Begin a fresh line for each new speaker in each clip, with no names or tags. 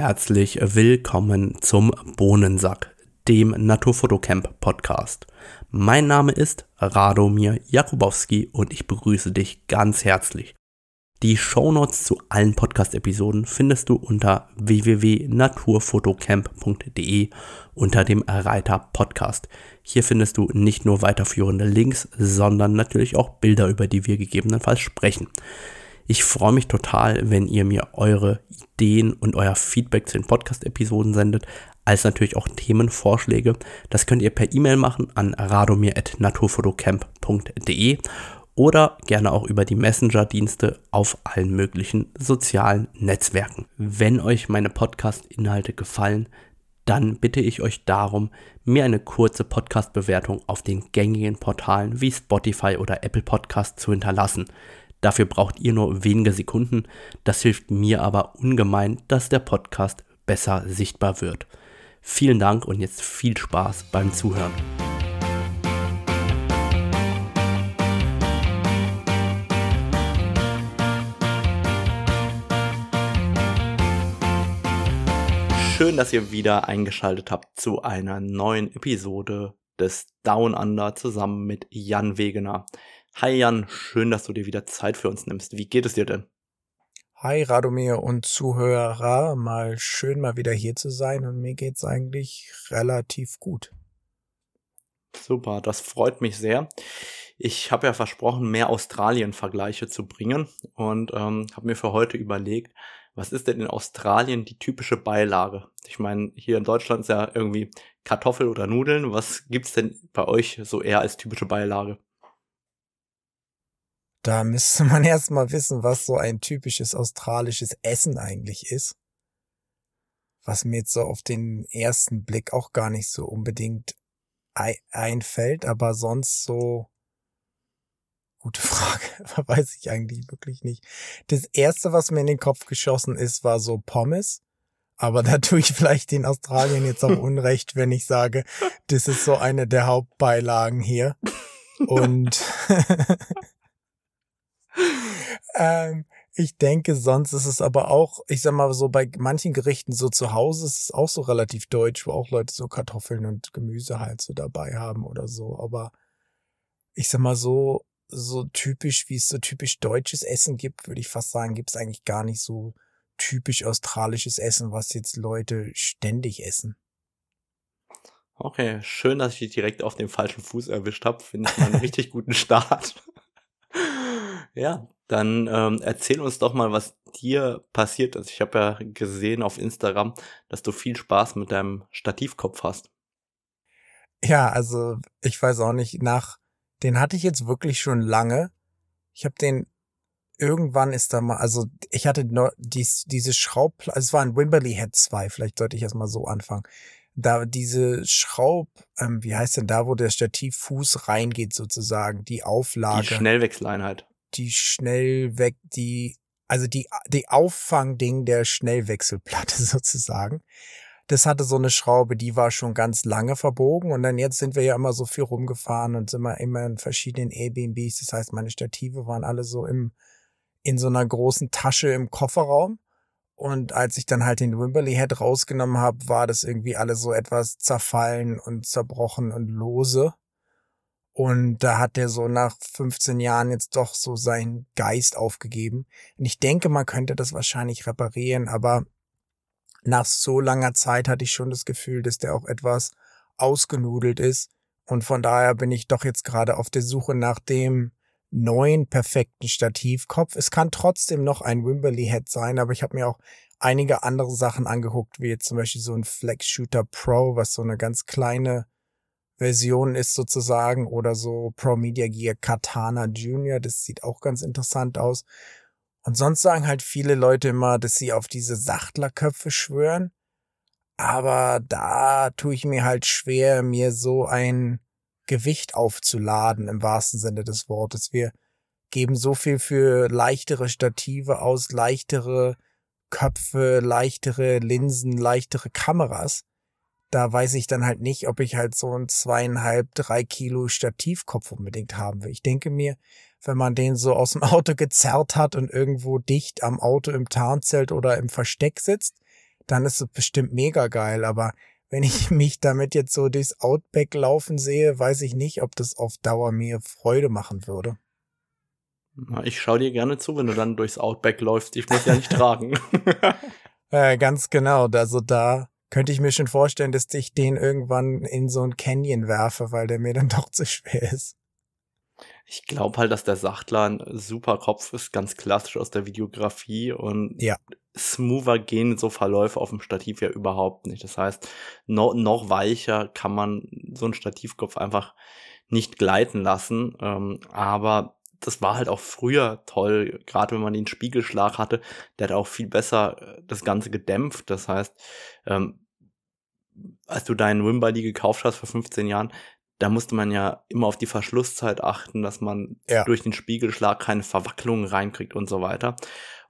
herzlich willkommen zum Bohnensack, dem Naturfotocamp Podcast. Mein Name ist Radomir Jakubowski und ich begrüße dich ganz herzlich. Die Shownotes zu allen Podcast-Episoden findest du unter www.naturfotocamp.de unter dem Reiter Podcast. Hier findest du nicht nur weiterführende Links, sondern natürlich auch Bilder, über die wir gegebenenfalls sprechen. Ich freue mich total, wenn ihr mir eure Ideen und euer Feedback zu den Podcast-Episoden sendet, als natürlich auch Themenvorschläge. Das könnt ihr per E-Mail machen an radomir.naturfotocamp.de oder gerne auch über die Messenger-Dienste auf allen möglichen sozialen Netzwerken. Wenn euch meine Podcast-Inhalte gefallen, dann bitte ich euch darum, mir eine kurze Podcast-Bewertung auf den gängigen Portalen wie Spotify oder Apple Podcast zu hinterlassen. Dafür braucht ihr nur wenige Sekunden, das hilft mir aber ungemein, dass der Podcast besser sichtbar wird. Vielen Dank und jetzt viel Spaß beim Zuhören. Schön, dass ihr wieder eingeschaltet habt zu einer neuen Episode des Down Under zusammen mit Jan Wegener. Hi Jan, schön, dass du dir wieder Zeit für uns nimmst. Wie geht es dir denn?
Hi Radomir und Zuhörer, mal schön mal wieder hier zu sein und mir geht's eigentlich relativ gut.
Super, das freut mich sehr. Ich habe ja versprochen, mehr Australien-Vergleiche zu bringen und ähm, habe mir für heute überlegt, was ist denn in Australien die typische Beilage? Ich meine, hier in Deutschland ist ja irgendwie Kartoffel oder Nudeln. Was gibt's denn bei euch so eher als typische Beilage?
Da müsste man erstmal wissen, was so ein typisches australisches Essen eigentlich ist. Was mir jetzt so auf den ersten Blick auch gar nicht so unbedingt einfällt, aber sonst so Gute Frage. Weiß ich eigentlich wirklich nicht. Das erste, was mir in den Kopf geschossen ist, war so Pommes. Aber da tue ich vielleicht in Australien jetzt auch Unrecht, wenn ich sage, das ist so eine der Hauptbeilagen hier. Und ähm, ich denke, sonst ist es aber auch, ich sag mal so, bei manchen Gerichten so zu Hause ist es auch so relativ deutsch, wo auch Leute so Kartoffeln und Gemüse halt so dabei haben oder so. Aber ich sag mal so, so typisch, wie es so typisch deutsches Essen gibt, würde ich fast sagen, gibt es eigentlich gar nicht so typisch australisches Essen, was jetzt Leute ständig essen.
Okay, schön, dass ich dich direkt auf dem falschen Fuß erwischt habe. Finde ich mal einen richtig guten Start. Ja, dann ähm, erzähl uns doch mal, was dir passiert ist. Ich habe ja gesehen auf Instagram, dass du viel Spaß mit deinem Stativkopf hast.
Ja, also ich weiß auch nicht, nach den hatte ich jetzt wirklich schon lange. Ich habe den irgendwann ist da mal, also ich hatte nur dies, diese Schraub, also es war ein Wimberley Head 2, vielleicht sollte ich erst mal so anfangen. Da diese Schraub, ähm, wie heißt denn da, wo der Stativfuß reingeht sozusagen, die Auflage.
Die Schnellwechseleinheit.
Die schnell weg, die, also die, die Auffangding der Schnellwechselplatte sozusagen das hatte so eine Schraube, die war schon ganz lange verbogen und dann jetzt sind wir ja immer so viel rumgefahren und sind wir immer in verschiedenen Airbnbs. Das heißt, meine Stative waren alle so im, in so einer großen Tasche im Kofferraum. Und als ich dann halt den Wimberley Head rausgenommen habe, war das irgendwie alles so etwas zerfallen und zerbrochen und lose. Und da hat der so nach 15 Jahren jetzt doch so seinen Geist aufgegeben. Und ich denke, man könnte das wahrscheinlich reparieren, aber nach so langer Zeit hatte ich schon das Gefühl, dass der auch etwas ausgenudelt ist. Und von daher bin ich doch jetzt gerade auf der Suche nach dem neuen perfekten Stativkopf. Es kann trotzdem noch ein Wimberley Head sein, aber ich habe mir auch einige andere Sachen angeguckt, wie jetzt zum Beispiel so ein Flex Shooter Pro, was so eine ganz kleine Version ist sozusagen, oder so Pro Media Gear Katana Junior. Das sieht auch ganz interessant aus. Und sonst sagen halt viele Leute immer, dass sie auf diese Sachtlerköpfe schwören. Aber da tue ich mir halt schwer, mir so ein Gewicht aufzuladen im wahrsten Sinne des Wortes. Wir geben so viel für leichtere Stative aus, leichtere Köpfe, leichtere Linsen, leichtere Kameras. Da weiß ich dann halt nicht, ob ich halt so ein zweieinhalb, drei Kilo Stativkopf unbedingt haben will. Ich denke mir, wenn man den so aus dem Auto gezerrt hat und irgendwo dicht am Auto im Tarnzelt oder im Versteck sitzt, dann ist es bestimmt mega geil. Aber wenn ich mich damit jetzt so durchs Outback laufen sehe, weiß ich nicht, ob das auf Dauer mir Freude machen würde.
Na, ich schau dir gerne zu, wenn du dann durchs Outback läufst. Ich muss ja nicht tragen.
äh, ganz genau. Also da könnte ich mir schon vorstellen, dass ich den irgendwann in so ein Canyon werfe, weil der mir dann doch zu schwer ist.
Ich glaube halt, dass der Sachtler ein super Kopf ist, ganz klassisch aus der Videografie und
ja.
smoother gehen so Verläufe auf dem Stativ ja überhaupt nicht. Das heißt, no, noch weicher kann man so einen Stativkopf einfach nicht gleiten lassen. Ähm, aber das war halt auch früher toll, gerade wenn man den Spiegelschlag hatte, der hat auch viel besser äh, das Ganze gedämpft. Das heißt, ähm, als du deinen Wimbledon gekauft hast vor 15 Jahren, da musste man ja immer auf die Verschlusszeit achten, dass man ja. durch den Spiegelschlag keine Verwacklungen reinkriegt und so weiter.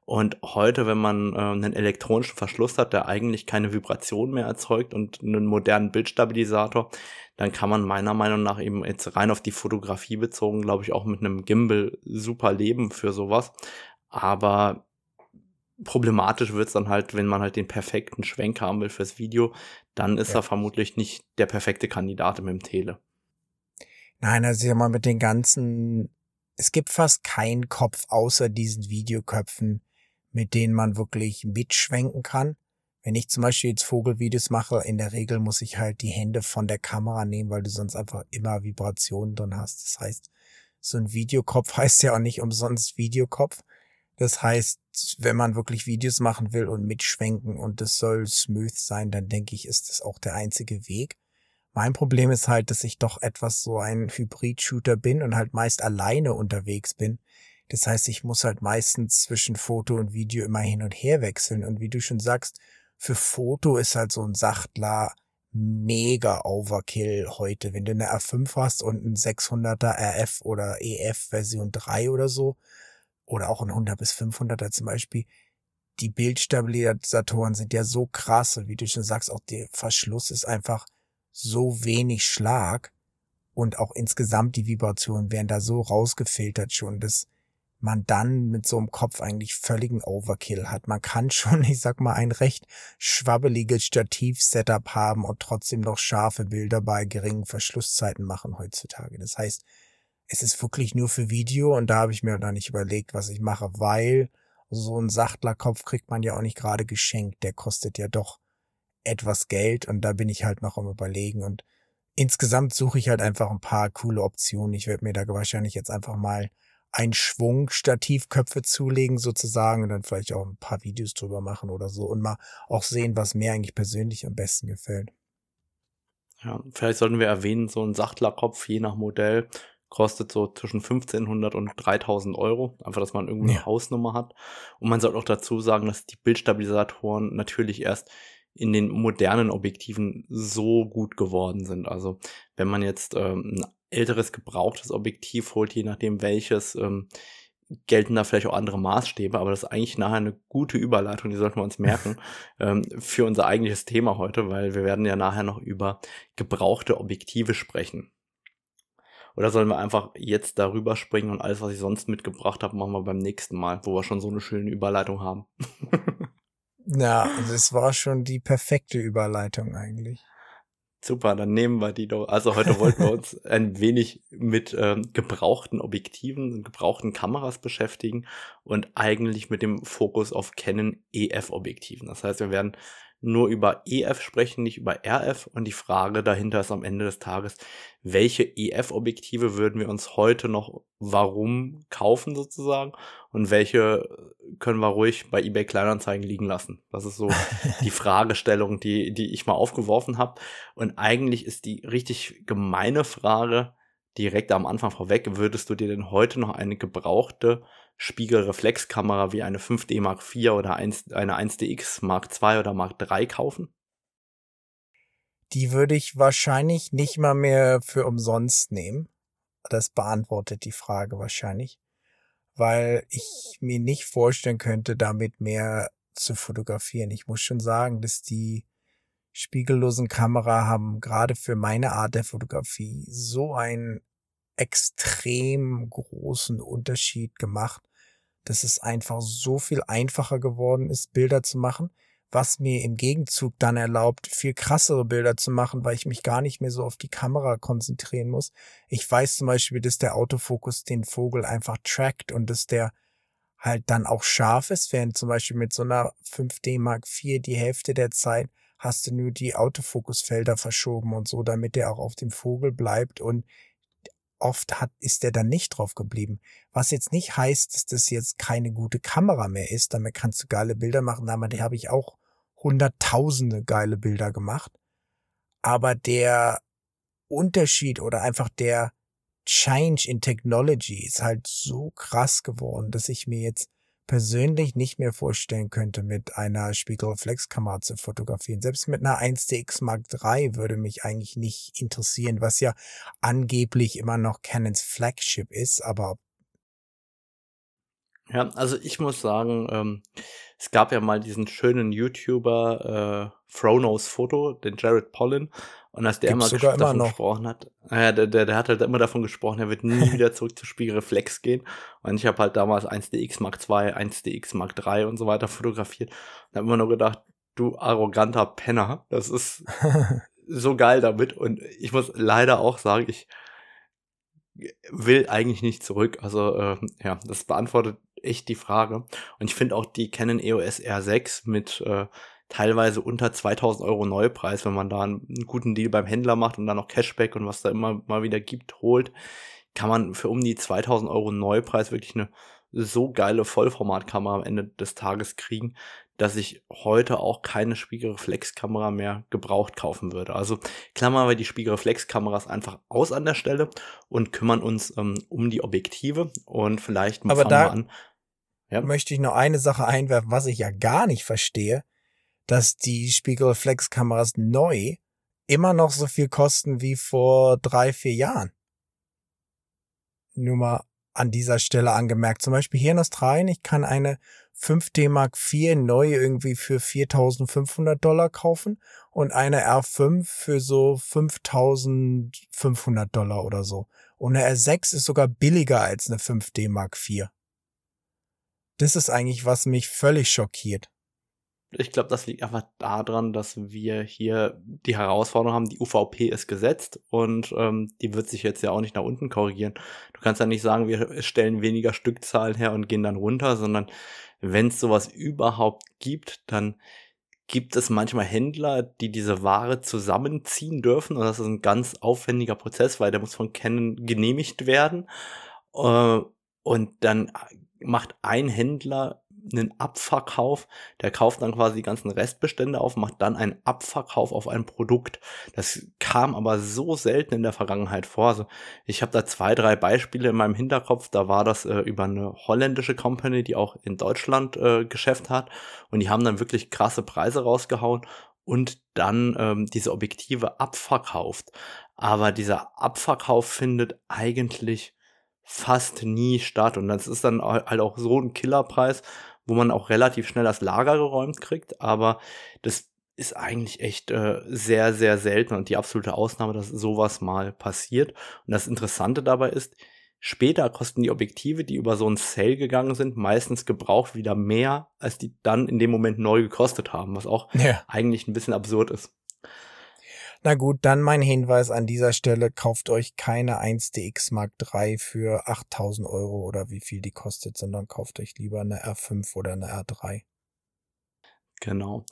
Und heute, wenn man äh, einen elektronischen Verschluss hat, der eigentlich keine Vibration mehr erzeugt und einen modernen Bildstabilisator, dann kann man meiner Meinung nach eben jetzt rein auf die Fotografie bezogen, glaube ich, auch mit einem Gimbal super leben für sowas. Aber problematisch wird's dann halt, wenn man halt den perfekten Schwenk haben will fürs Video, dann ist ja. er vermutlich nicht der perfekte Kandidat mit dem Tele.
Nein, also ja mal mit den ganzen, es gibt fast keinen Kopf außer diesen Videoköpfen, mit denen man wirklich mitschwenken kann. Wenn ich zum Beispiel jetzt Vogelvideos mache, in der Regel muss ich halt die Hände von der Kamera nehmen, weil du sonst einfach immer Vibrationen drin hast. Das heißt, so ein Videokopf heißt ja auch nicht umsonst Videokopf. Das heißt, wenn man wirklich Videos machen will und mitschwenken und es soll smooth sein, dann denke ich, ist das auch der einzige Weg. Mein Problem ist halt, dass ich doch etwas so ein Hybrid-Shooter bin und halt meist alleine unterwegs bin. Das heißt, ich muss halt meistens zwischen Foto und Video immer hin und her wechseln. Und wie du schon sagst, für Foto ist halt so ein Sachtler mega Overkill heute. Wenn du eine R5 hast und ein 600er RF oder EF Version 3 oder so, oder auch ein 100 bis 500er zum Beispiel, die Bildstabilisatoren sind ja so krass und wie du schon sagst, auch der Verschluss ist einfach so wenig Schlag und auch insgesamt die Vibrationen werden da so rausgefiltert schon, dass man dann mit so einem Kopf eigentlich völligen Overkill hat. Man kann schon, ich sag mal, ein recht schwabbeliges Stativ-Setup haben und trotzdem noch scharfe Bilder bei geringen Verschlusszeiten machen heutzutage. Das heißt, es ist wirklich nur für Video und da habe ich mir noch nicht überlegt, was ich mache, weil so ein Sachtlerkopf kriegt man ja auch nicht gerade geschenkt. Der kostet ja doch etwas Geld und da bin ich halt noch am überlegen und insgesamt suche ich halt einfach ein paar coole Optionen. Ich werde mir da wahrscheinlich jetzt einfach mal einen Schwung Stativköpfe zulegen sozusagen und dann vielleicht auch ein paar Videos drüber machen oder so und mal auch sehen, was mir eigentlich persönlich am besten gefällt.
Ja, vielleicht sollten wir erwähnen, so ein Sachtlerkopf je nach Modell kostet so zwischen 1500 und 3000 Euro. Einfach, dass man irgendwie eine Hausnummer hat. Und man sollte auch dazu sagen, dass die Bildstabilisatoren natürlich erst in den modernen Objektiven so gut geworden sind. Also wenn man jetzt ähm, ein älteres gebrauchtes Objektiv holt, je nachdem welches, ähm, gelten da vielleicht auch andere Maßstäbe, aber das ist eigentlich nachher eine gute Überleitung, die sollten wir uns merken, ähm, für unser eigentliches Thema heute, weil wir werden ja nachher noch über gebrauchte Objektive sprechen. Oder sollen wir einfach jetzt darüber springen und alles, was ich sonst mitgebracht habe, machen wir beim nächsten Mal, wo wir schon so eine schöne Überleitung haben?
Ja, das war schon die perfekte Überleitung eigentlich.
Super, dann nehmen wir die doch. Also heute wollten wir uns ein wenig mit ähm, gebrauchten Objektiven und gebrauchten Kameras beschäftigen und eigentlich mit dem Fokus auf Canon EF-Objektiven. Das heißt, wir werden nur über EF sprechen, nicht über RF. Und die Frage dahinter ist am Ende des Tages, welche EF-Objektive würden wir uns heute noch warum kaufen sozusagen und welche können wir ruhig bei eBay Kleinanzeigen liegen lassen? Das ist so die Fragestellung, die, die ich mal aufgeworfen habe. Und eigentlich ist die richtig gemeine Frage direkt am Anfang vorweg, würdest du dir denn heute noch eine gebrauchte Spiegelreflexkamera wie eine 5D Mark IV oder eine 1DX Mark II oder Mark III kaufen?
Die würde ich wahrscheinlich nicht mal mehr für umsonst nehmen. Das beantwortet die Frage wahrscheinlich, weil ich mir nicht vorstellen könnte, damit mehr zu fotografieren. Ich muss schon sagen, dass die spiegellosen Kamera haben gerade für meine Art der Fotografie so einen extrem großen Unterschied gemacht dass es einfach so viel einfacher geworden ist, Bilder zu machen, was mir im Gegenzug dann erlaubt, viel krassere Bilder zu machen, weil ich mich gar nicht mehr so auf die Kamera konzentrieren muss. Ich weiß zum Beispiel, dass der Autofokus den Vogel einfach trackt und dass der halt dann auch scharf ist, während zum Beispiel mit so einer 5D Mark IV die Hälfte der Zeit hast du nur die Autofokusfelder verschoben und so, damit der auch auf dem Vogel bleibt und oft hat, ist der dann nicht drauf geblieben. Was jetzt nicht heißt, dass das jetzt keine gute Kamera mehr ist. Damit kannst du geile Bilder machen. Damit habe ich auch hunderttausende geile Bilder gemacht. Aber der Unterschied oder einfach der Change in Technology ist halt so krass geworden, dass ich mir jetzt persönlich nicht mehr vorstellen könnte, mit einer Spiegelreflexkamera zu fotografieren. Selbst mit einer 1DX Mark III würde mich eigentlich nicht interessieren, was ja angeblich immer noch Canons Flagship ist, aber
ja, also ich muss sagen, ähm, es gab ja mal diesen schönen YouTuber äh, Fronos Foto, den Jared Pollen, und als der
Gibt's
immer,
sogar
davon
immer
gesprochen hat, äh, der, der, der hat halt immer davon gesprochen, er wird nie wieder zurück zu Spiegelreflex gehen. Und ich habe halt damals 1DX Mark II, 1DX Mark III und so weiter fotografiert und habe immer nur gedacht, du arroganter Penner, das ist so geil damit. Und ich muss leider auch sagen, ich will eigentlich nicht zurück. Also äh, ja, das beantwortet echt die Frage. Und ich finde auch die Canon EOS R6 mit äh, teilweise unter 2000 Euro Neupreis, wenn man da einen, einen guten Deal beim Händler macht und dann noch Cashback und was da immer mal wieder gibt, holt, kann man für um die 2000 Euro Neupreis wirklich eine so geile Vollformatkamera am Ende des Tages kriegen, dass ich heute auch keine Spiegelreflexkamera mehr gebraucht kaufen würde. Also klammern wir die Spiegelreflexkameras einfach aus an der Stelle und kümmern uns ähm, um die Objektive und vielleicht
Aber
fangen
da
wir an. Ja.
möchte ich noch eine Sache einwerfen, was ich ja gar nicht verstehe, dass die Spiegelreflexkameras neu immer noch so viel kosten wie vor drei, vier Jahren. Nur mal an dieser Stelle angemerkt. Zum Beispiel hier in Australien, ich kann eine 5D Mark IV neu irgendwie für 4500 Dollar kaufen und eine R5 für so 5500 Dollar oder so. Und eine R6 ist sogar billiger als eine 5D Mark IV. Das ist eigentlich, was mich völlig schockiert.
Ich glaube, das liegt einfach daran, dass wir hier die Herausforderung haben, die UVP ist gesetzt und ähm, die wird sich jetzt ja auch nicht nach unten korrigieren. Du kannst ja nicht sagen, wir stellen weniger Stückzahlen her und gehen dann runter, sondern wenn es sowas überhaupt gibt, dann gibt es manchmal Händler, die diese Ware zusammenziehen dürfen und das ist ein ganz aufwendiger Prozess, weil der muss von Canon genehmigt werden äh, und dann macht ein Händler einen Abverkauf, der kauft dann quasi die ganzen Restbestände auf, macht dann einen Abverkauf auf ein Produkt. Das kam aber so selten in der Vergangenheit vor. Also ich habe da zwei, drei Beispiele in meinem Hinterkopf. Da war das äh, über eine holländische Company, die auch in Deutschland äh, Geschäft hat. Und die haben dann wirklich krasse Preise rausgehauen und dann ähm, diese Objektive abverkauft. Aber dieser Abverkauf findet eigentlich fast nie statt. Und das ist dann halt auch so ein Killerpreis, wo man auch relativ schnell das Lager geräumt kriegt, aber das ist eigentlich echt äh, sehr, sehr selten und die absolute Ausnahme, dass sowas mal passiert. Und das Interessante dabei ist, später kosten die Objektive, die über so ein Sale gegangen sind, meistens gebraucht wieder mehr, als die dann in dem Moment neu gekostet haben, was auch ja. eigentlich ein bisschen absurd ist.
Na gut, dann mein Hinweis an dieser Stelle, kauft euch keine 1DX Mark III für 8000 Euro oder wie viel die kostet, sondern kauft euch lieber eine R5 oder eine R3.
Genau.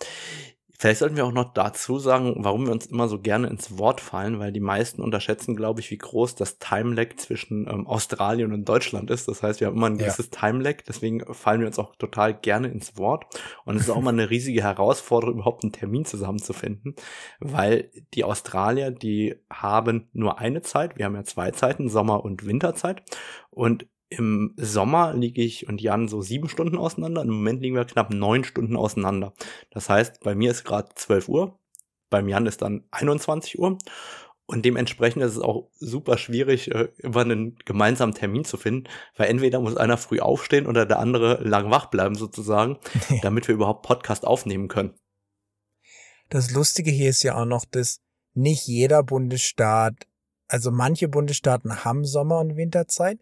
Vielleicht sollten wir auch noch dazu sagen, warum wir uns immer so gerne ins Wort fallen, weil die meisten unterschätzen, glaube ich, wie groß das Time-Lag zwischen ähm, Australien und Deutschland ist. Das heißt, wir haben immer ein gewisses ja. Time-Lag, deswegen fallen wir uns auch total gerne ins Wort. Und es ist auch mal eine riesige Herausforderung, überhaupt einen Termin zusammenzufinden, weil die Australier, die haben nur eine Zeit. Wir haben ja zwei Zeiten, Sommer- und Winterzeit. Und im Sommer liege ich und Jan so sieben Stunden auseinander. Im Moment liegen wir knapp neun Stunden auseinander. Das heißt, bei mir ist gerade 12 Uhr, beim Jan ist dann 21 Uhr. Und dementsprechend ist es auch super schwierig, äh, immer einen gemeinsamen Termin zu finden, weil entweder muss einer früh aufstehen oder der andere lang wach bleiben sozusagen, damit wir überhaupt Podcast aufnehmen können.
Das Lustige hier ist ja auch noch, dass nicht jeder Bundesstaat, also manche Bundesstaaten haben Sommer- und Winterzeit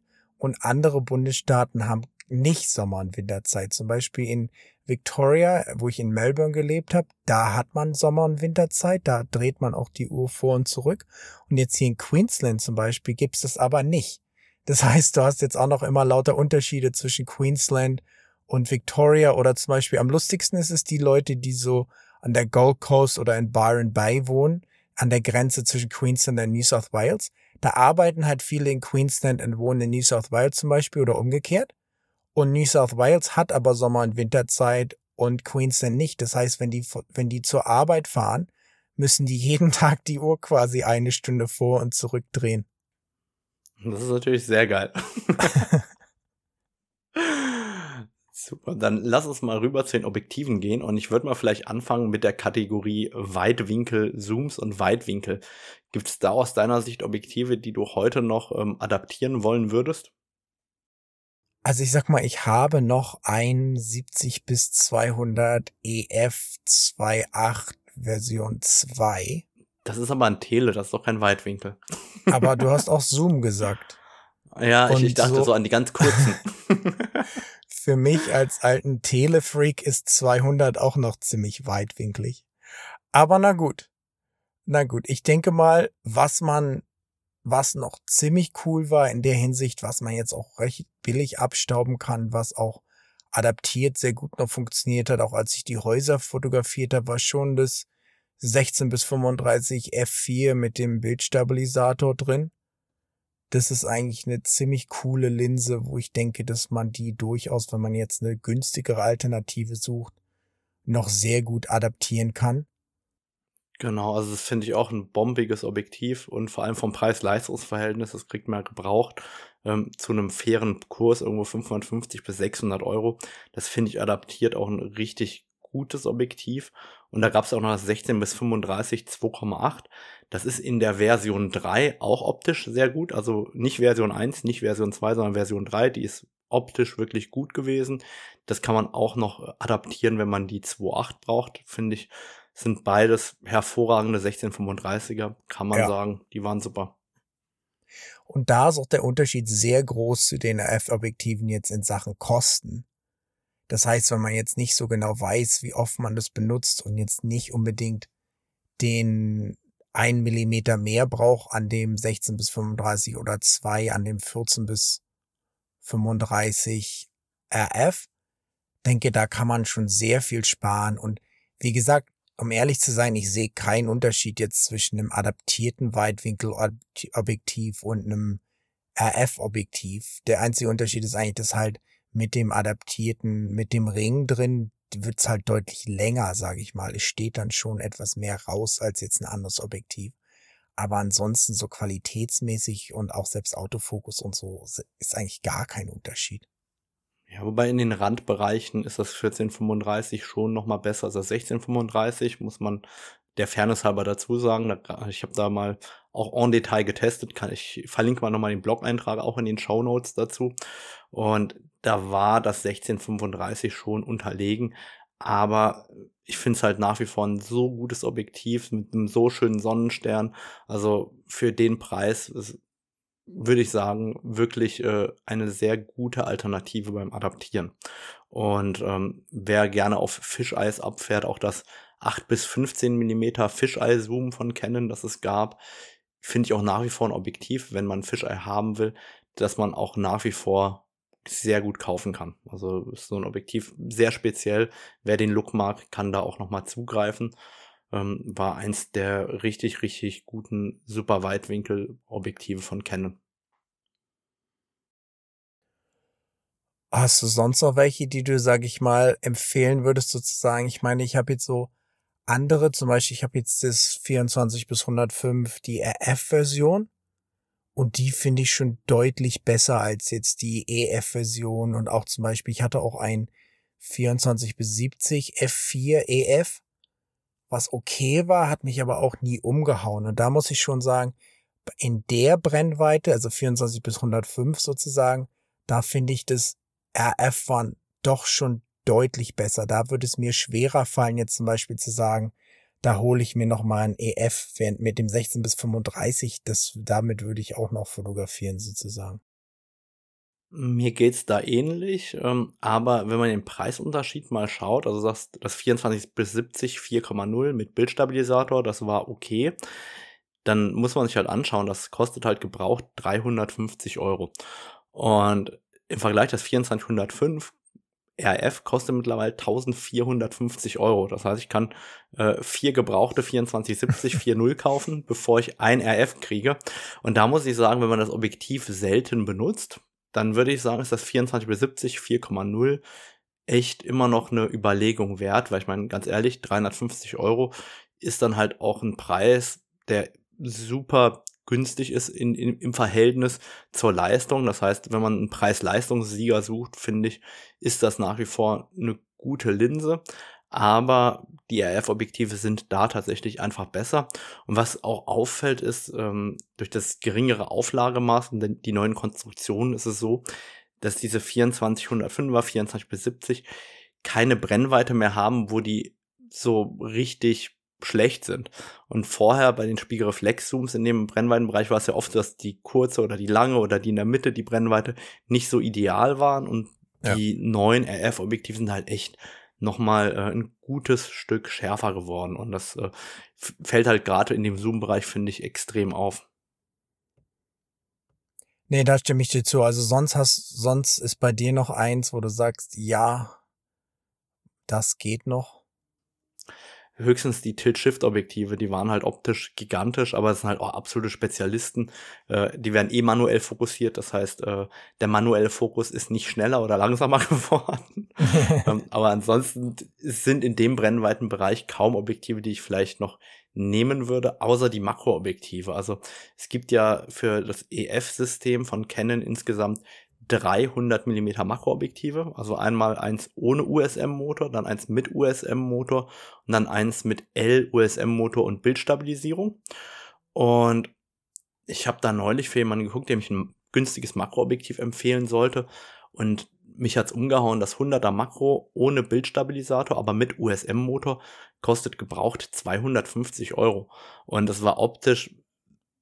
und andere Bundesstaaten haben nicht Sommer- und Winterzeit. Zum Beispiel in Victoria, wo ich in Melbourne gelebt habe, da hat man Sommer- und Winterzeit, da dreht man auch die Uhr vor und zurück. Und jetzt hier in Queensland zum Beispiel gibt es das aber nicht. Das heißt, du hast jetzt auch noch immer lauter Unterschiede zwischen Queensland und Victoria oder zum Beispiel am lustigsten ist es die Leute, die so an der Gold Coast oder in Byron Bay wohnen, an der Grenze zwischen Queensland und New South Wales. Da arbeiten halt viele in Queensland und wohnen in New South Wales zum Beispiel oder umgekehrt. Und New South Wales hat aber Sommer- und Winterzeit und Queensland nicht. Das heißt, wenn die, wenn die zur Arbeit fahren, müssen die jeden Tag die Uhr quasi eine Stunde vor und zurück drehen.
Das ist natürlich sehr geil. Super, dann lass uns mal rüber zu den Objektiven gehen und ich würde mal vielleicht anfangen mit der Kategorie Weitwinkel, Zooms und Weitwinkel. Gibt es da aus deiner Sicht Objektive, die du heute noch ähm, adaptieren wollen würdest?
Also ich sag mal, ich habe noch ein 70 bis 200 EF 2.8 Version 2.
Das ist aber ein Tele, das ist doch kein Weitwinkel.
Aber du hast auch Zoom gesagt.
Ja, ich, ich dachte so, so an die ganz kurzen.
für mich als alten Telefreak ist 200 auch noch ziemlich weitwinklig. Aber na gut. Na gut, ich denke mal, was man, was noch ziemlich cool war in der Hinsicht, was man jetzt auch recht billig abstauben kann, was auch adaptiert sehr gut noch funktioniert hat, auch als ich die Häuser fotografiert habe, war schon das 16 bis 35 F4 mit dem Bildstabilisator drin das ist eigentlich eine ziemlich coole Linse, wo ich denke, dass man die durchaus, wenn man jetzt eine günstigere Alternative sucht, noch sehr gut adaptieren kann.
Genau, also das finde ich auch ein bombiges Objektiv und vor allem vom Preis-Leistungs-Verhältnis, das kriegt man gebraucht, ähm, zu einem fairen Kurs, irgendwo 550 bis 600 Euro. Das finde ich adaptiert auch ein richtig gutes Objektiv. Und da gab es auch noch das 16 bis 35 2,8. Das ist in der Version 3 auch optisch sehr gut. Also nicht Version 1, nicht Version 2, sondern Version 3. Die ist optisch wirklich gut gewesen. Das kann man auch noch adaptieren, wenn man die 2.8 braucht. Finde ich, sind beides hervorragende 1635er. Kann man ja. sagen, die waren super.
Und da ist auch der Unterschied sehr groß zu den RF-Objektiven jetzt in Sachen Kosten. Das heißt, wenn man jetzt nicht so genau weiß, wie oft man das benutzt und jetzt nicht unbedingt den ein Millimeter mehr braucht an dem 16 bis 35 oder zwei an dem 14 bis 35 RF. Denke, da kann man schon sehr viel sparen. Und wie gesagt, um ehrlich zu sein, ich sehe keinen Unterschied jetzt zwischen einem adaptierten Weitwinkelobjektiv und einem RF-Objektiv. Der einzige Unterschied ist eigentlich, dass halt mit dem adaptierten, mit dem Ring drin, wird's halt deutlich länger, sage ich mal. Es steht dann schon etwas mehr raus als jetzt ein anderes Objektiv. Aber ansonsten so qualitätsmäßig und auch selbst Autofokus und so ist eigentlich gar kein Unterschied.
Ja, wobei in den Randbereichen ist das 1435 schon noch mal besser als das 1635, muss man der Fairness halber dazu sagen. Ich habe da mal auch en Detail getestet, kann ich verlinke mal nochmal den Blog-Eintrag auch in den Show Notes dazu. Und da war das 1635 schon unterlegen, aber ich finde es halt nach wie vor ein so gutes Objektiv mit einem so schönen Sonnenstern. Also für den Preis würde ich sagen, wirklich äh, eine sehr gute Alternative beim Adaptieren. Und ähm, wer gerne auf Fischeis abfährt, auch das 8 bis 15 Millimeter Fischei-Zoom von Canon, das es gab, finde ich auch nach wie vor ein Objektiv, wenn man Fischei haben will, dass man auch nach wie vor sehr gut kaufen kann. Also ist so ein Objektiv sehr speziell. Wer den Look mag, kann da auch nochmal zugreifen. Ähm, war eins der richtig, richtig guten Super Weitwinkel Objektive von Canon.
Hast du sonst noch welche, die du, sag ich mal, empfehlen würdest sozusagen? Ich meine, ich habe jetzt so andere, zum Beispiel, ich habe jetzt das 24 bis 105, die RF-Version. Und die finde ich schon deutlich besser als jetzt die EF-Version. Und auch zum Beispiel, ich hatte auch ein 24 bis 70 F4 EF, was okay war, hat mich aber auch nie umgehauen. Und da muss ich schon sagen, in der Brennweite, also 24 bis 105 sozusagen, da finde ich das RF waren doch schon deutlich besser. Da würde es mir schwerer fallen, jetzt zum Beispiel zu sagen, da hole ich mir noch mal ein EF während mit dem 16 bis 35. Das, damit würde ich auch noch fotografieren sozusagen.
Mir geht's da ähnlich, ähm, aber wenn man den Preisunterschied mal schaut, also sagst das 24 bis 70 4,0 mit Bildstabilisator, das war okay, dann muss man sich halt anschauen, das kostet halt gebraucht 350 Euro. Und im Vergleich das 2405 RF kostet mittlerweile 1450 Euro. Das heißt, ich kann äh, vier gebrauchte 2470 4.0 kaufen, bevor ich ein RF kriege. Und da muss ich sagen, wenn man das Objektiv selten benutzt, dann würde ich sagen, ist das 24 bis 70 4,0 echt immer noch eine Überlegung wert, weil ich meine, ganz ehrlich, 350 Euro ist dann halt auch ein Preis, der super günstig ist in, in, im Verhältnis zur Leistung. Das heißt, wenn man einen Preis-Leistungssieger sucht, finde ich, ist das nach wie vor eine gute Linse. Aber die RF-Objektive sind da tatsächlich einfach besser. Und was auch auffällt, ist, ähm, durch das geringere Auflagemaß und die neuen Konstruktionen ist es so, dass diese 2405er, 24 bis 70 keine Brennweite mehr haben, wo die so richtig schlecht sind. Und vorher bei den Spiegelreflexzooms in dem Brennweitenbereich war es ja oft, dass die kurze oder die lange oder die in der Mitte die Brennweite nicht so ideal waren und die ja. neuen RF-Objektive sind halt echt nochmal äh, ein gutes Stück schärfer geworden. Und das äh, fällt halt gerade in dem Zoom-Bereich, finde ich, extrem auf.
Nee, da stimme ich dir zu. Also sonst hast, sonst ist bei dir noch eins, wo du sagst, ja, das geht noch
höchstens die Tilt-Shift-Objektive, die waren halt optisch gigantisch, aber es sind halt auch absolute Spezialisten. Äh, die werden eh manuell fokussiert, das heißt, äh, der manuelle Fokus ist nicht schneller oder langsamer geworden. ähm, aber ansonsten sind in dem Brennweitenbereich kaum Objektive, die ich vielleicht noch nehmen würde, außer die Makroobjektive. Also es gibt ja für das EF-System von Canon insgesamt 300 mm Makroobjektive, also einmal eins ohne USM-Motor, dann eins mit USM-Motor und dann eins mit L-USM-Motor und Bildstabilisierung. Und ich habe da neulich für jemanden geguckt, der mich ein günstiges Makroobjektiv empfehlen sollte und mich hat's umgehauen, das 100er Makro ohne Bildstabilisator, aber mit USM-Motor kostet gebraucht 250 Euro. Und das war optisch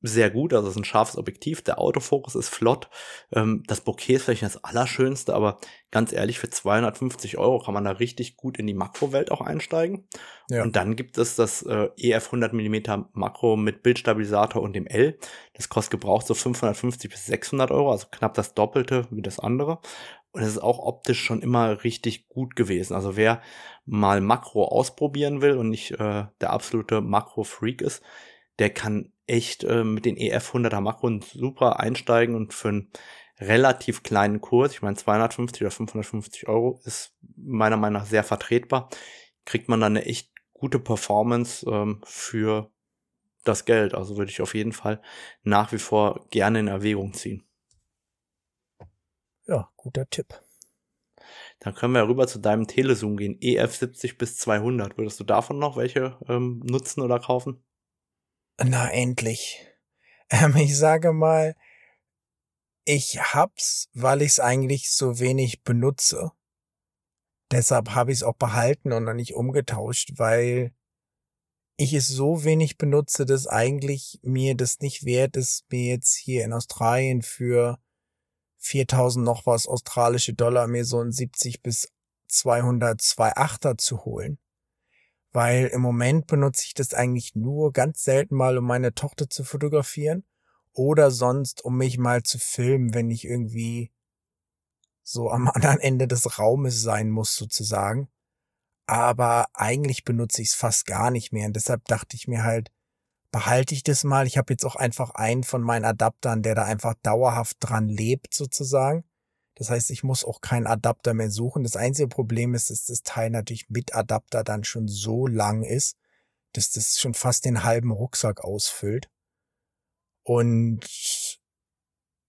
sehr gut, also es ist ein scharfes Objektiv, der Autofokus ist flott, ähm, das Bokeh ist vielleicht das Allerschönste, aber ganz ehrlich, für 250 Euro kann man da richtig gut in die Makrowelt auch einsteigen. Ja. Und dann gibt es das äh, EF 100 mm Makro mit Bildstabilisator und dem L. Das kostet gebraucht so 550 bis 600 Euro, also knapp das Doppelte wie das andere. Und es ist auch optisch schon immer richtig gut gewesen. Also wer mal Makro ausprobieren will und nicht äh, der absolute Makro-Freak ist, der kann echt äh, mit den EF 100er Makron super einsteigen und für einen relativ kleinen Kurs, ich meine 250 oder 550 Euro, ist meiner Meinung nach sehr vertretbar, kriegt man dann eine echt gute Performance ähm, für das Geld. Also würde ich auf jeden Fall nach wie vor gerne in Erwägung ziehen.
Ja, guter Tipp.
Dann können wir rüber zu deinem Telezoom gehen. EF 70 bis 200. Würdest du davon noch welche ähm, nutzen oder kaufen?
Na endlich. Ähm, ich sage mal, ich hab's, weil ich's eigentlich so wenig benutze. Deshalb habe ich es auch behalten und noch nicht umgetauscht, weil ich es so wenig benutze, dass eigentlich mir das nicht wert ist, mir jetzt hier in Australien für 4000 noch was australische Dollar mir so ein 70 bis 200 2.8er zu holen weil im Moment benutze ich das eigentlich nur ganz selten mal, um meine Tochter zu fotografieren oder sonst, um mich mal zu filmen, wenn ich irgendwie so am anderen Ende des Raumes sein muss, sozusagen. Aber eigentlich benutze ich es fast gar nicht mehr. Und deshalb dachte ich mir halt, behalte ich das mal. Ich habe jetzt auch einfach einen von meinen Adaptern, der da einfach dauerhaft dran lebt, sozusagen. Das heißt, ich muss auch keinen Adapter mehr suchen. Das einzige Problem ist, dass das Teil natürlich mit Adapter dann schon so lang ist, dass das schon fast den halben Rucksack ausfüllt. Und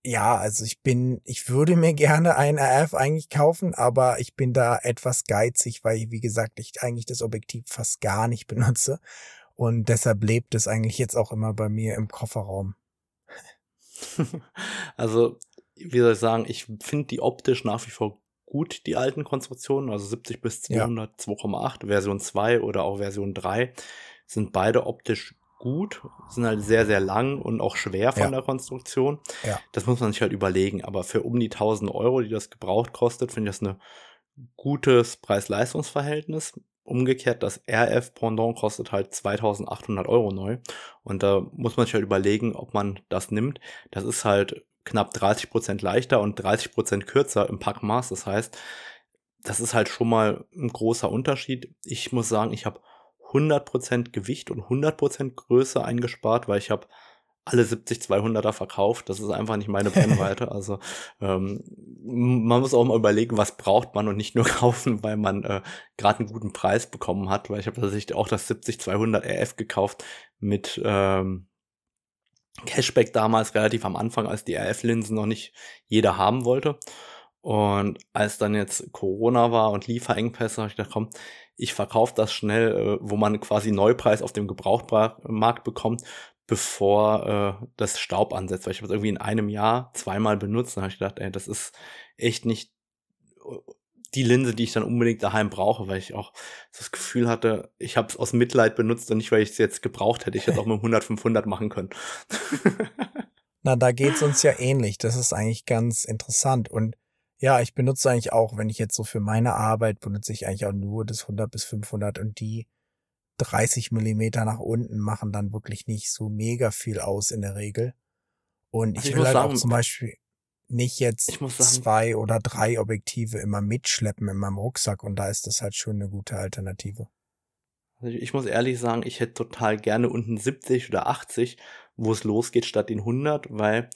ja, also ich bin, ich würde mir gerne einen RF eigentlich kaufen, aber ich bin da etwas geizig, weil, wie gesagt, ich eigentlich das Objektiv fast gar nicht benutze. Und deshalb lebt es eigentlich jetzt auch immer bei mir im Kofferraum.
Also wie soll ich sagen, ich finde die optisch nach wie vor gut, die alten Konstruktionen, also 70 bis 200, ja. 2,8, Version 2 oder auch Version 3 sind beide optisch gut, sind halt sehr, sehr lang und auch schwer von
Ja.
der Konstruktion.
Ja.
Das muss man sich halt überlegen. Aber für um die 1000 Euro, die das gebraucht kostet, finde ich das ein gutes Preis-Leistungs-Verhältnis. Umgekehrt, das RF Pendant kostet halt 2800 Euro neu. Und da muss man sich halt überlegen, ob man das nimmt. Das ist halt knapp 30 Prozent leichter und 30 Prozent kürzer im Packmaß. Das heißt, das ist halt schon mal ein großer Unterschied. Ich muss sagen, ich habe 100% Gewicht und 100% Größe eingespart, weil ich habe alle 70 200er verkauft. Das ist einfach nicht meine Brennweite. also ähm, man muss auch mal überlegen, was braucht man und nicht nur kaufen, weil man äh, gerade einen guten Preis bekommen hat. Weil ich habe tatsächlich auch das 70 200 RF gekauft mit ähm, Cashback damals relativ am Anfang, als die RF-Linsen noch nicht jeder haben wollte. Und als dann jetzt Corona war und Lieferengpässe, habe ich gedacht, komm, ich verkaufe das schnell, äh, wo man quasi Neupreis auf dem Gebrauchtmarkt bekommt, bevor äh, das Staub ansetzt. Weil ich habe es irgendwie in einem Jahr zweimal benutzt. Dann habe ich gedacht, ey, das ist echt nicht die Linse, die ich dann unbedingt daheim brauche, weil ich auch das Gefühl hatte, ich habe es aus Mitleid benutzt und nicht, weil ich es jetzt gebraucht hätte. Ich hätte auch mit 100, 500 machen können.
Na, da geht's uns ja ähnlich. Das ist eigentlich ganz interessant. Und ja, ich benutze eigentlich auch, wenn ich jetzt so für meine Arbeit benutze ich eigentlich auch nur das 100 bis 500 und die 30 Millimeter nach unten machen dann wirklich nicht so mega viel aus in der Regel. Und
Also
ich
ich
will halt
sagen-
auch zum Beispiel nicht jetzt
sagen-
zwei oder drei Objektive immer mitschleppen in meinem Rucksack und da ist das halt schon eine gute Alternative.
Also ich muss ehrlich sagen, ich hätte total gerne unten 70 oder 80, wo es losgeht, statt den 100, weil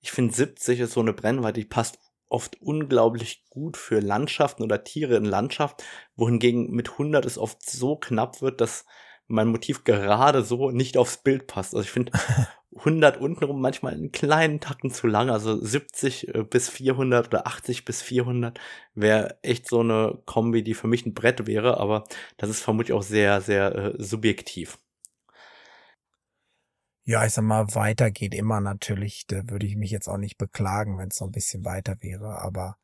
ich finde 70 ist so eine Brennweite, die passt oft unglaublich gut für Landschaften oder Tiere in Landschaft, wohingegen mit 100 es oft so knapp wird, dass mein Motiv gerade so nicht aufs Bild passt. Also ich finde 100 untenrum manchmal einen kleinen Tacken zu lang, also 70 äh, bis 400 oder 80 bis 400 wäre echt so eine Kombi, die für mich ein Brett wäre, aber das ist vermutlich auch sehr, sehr äh, subjektiv.
Ja, ich sag mal, weiter geht immer natürlich. Da würde ich mich jetzt auch nicht beklagen, wenn es noch ein bisschen weiter wäre. Aber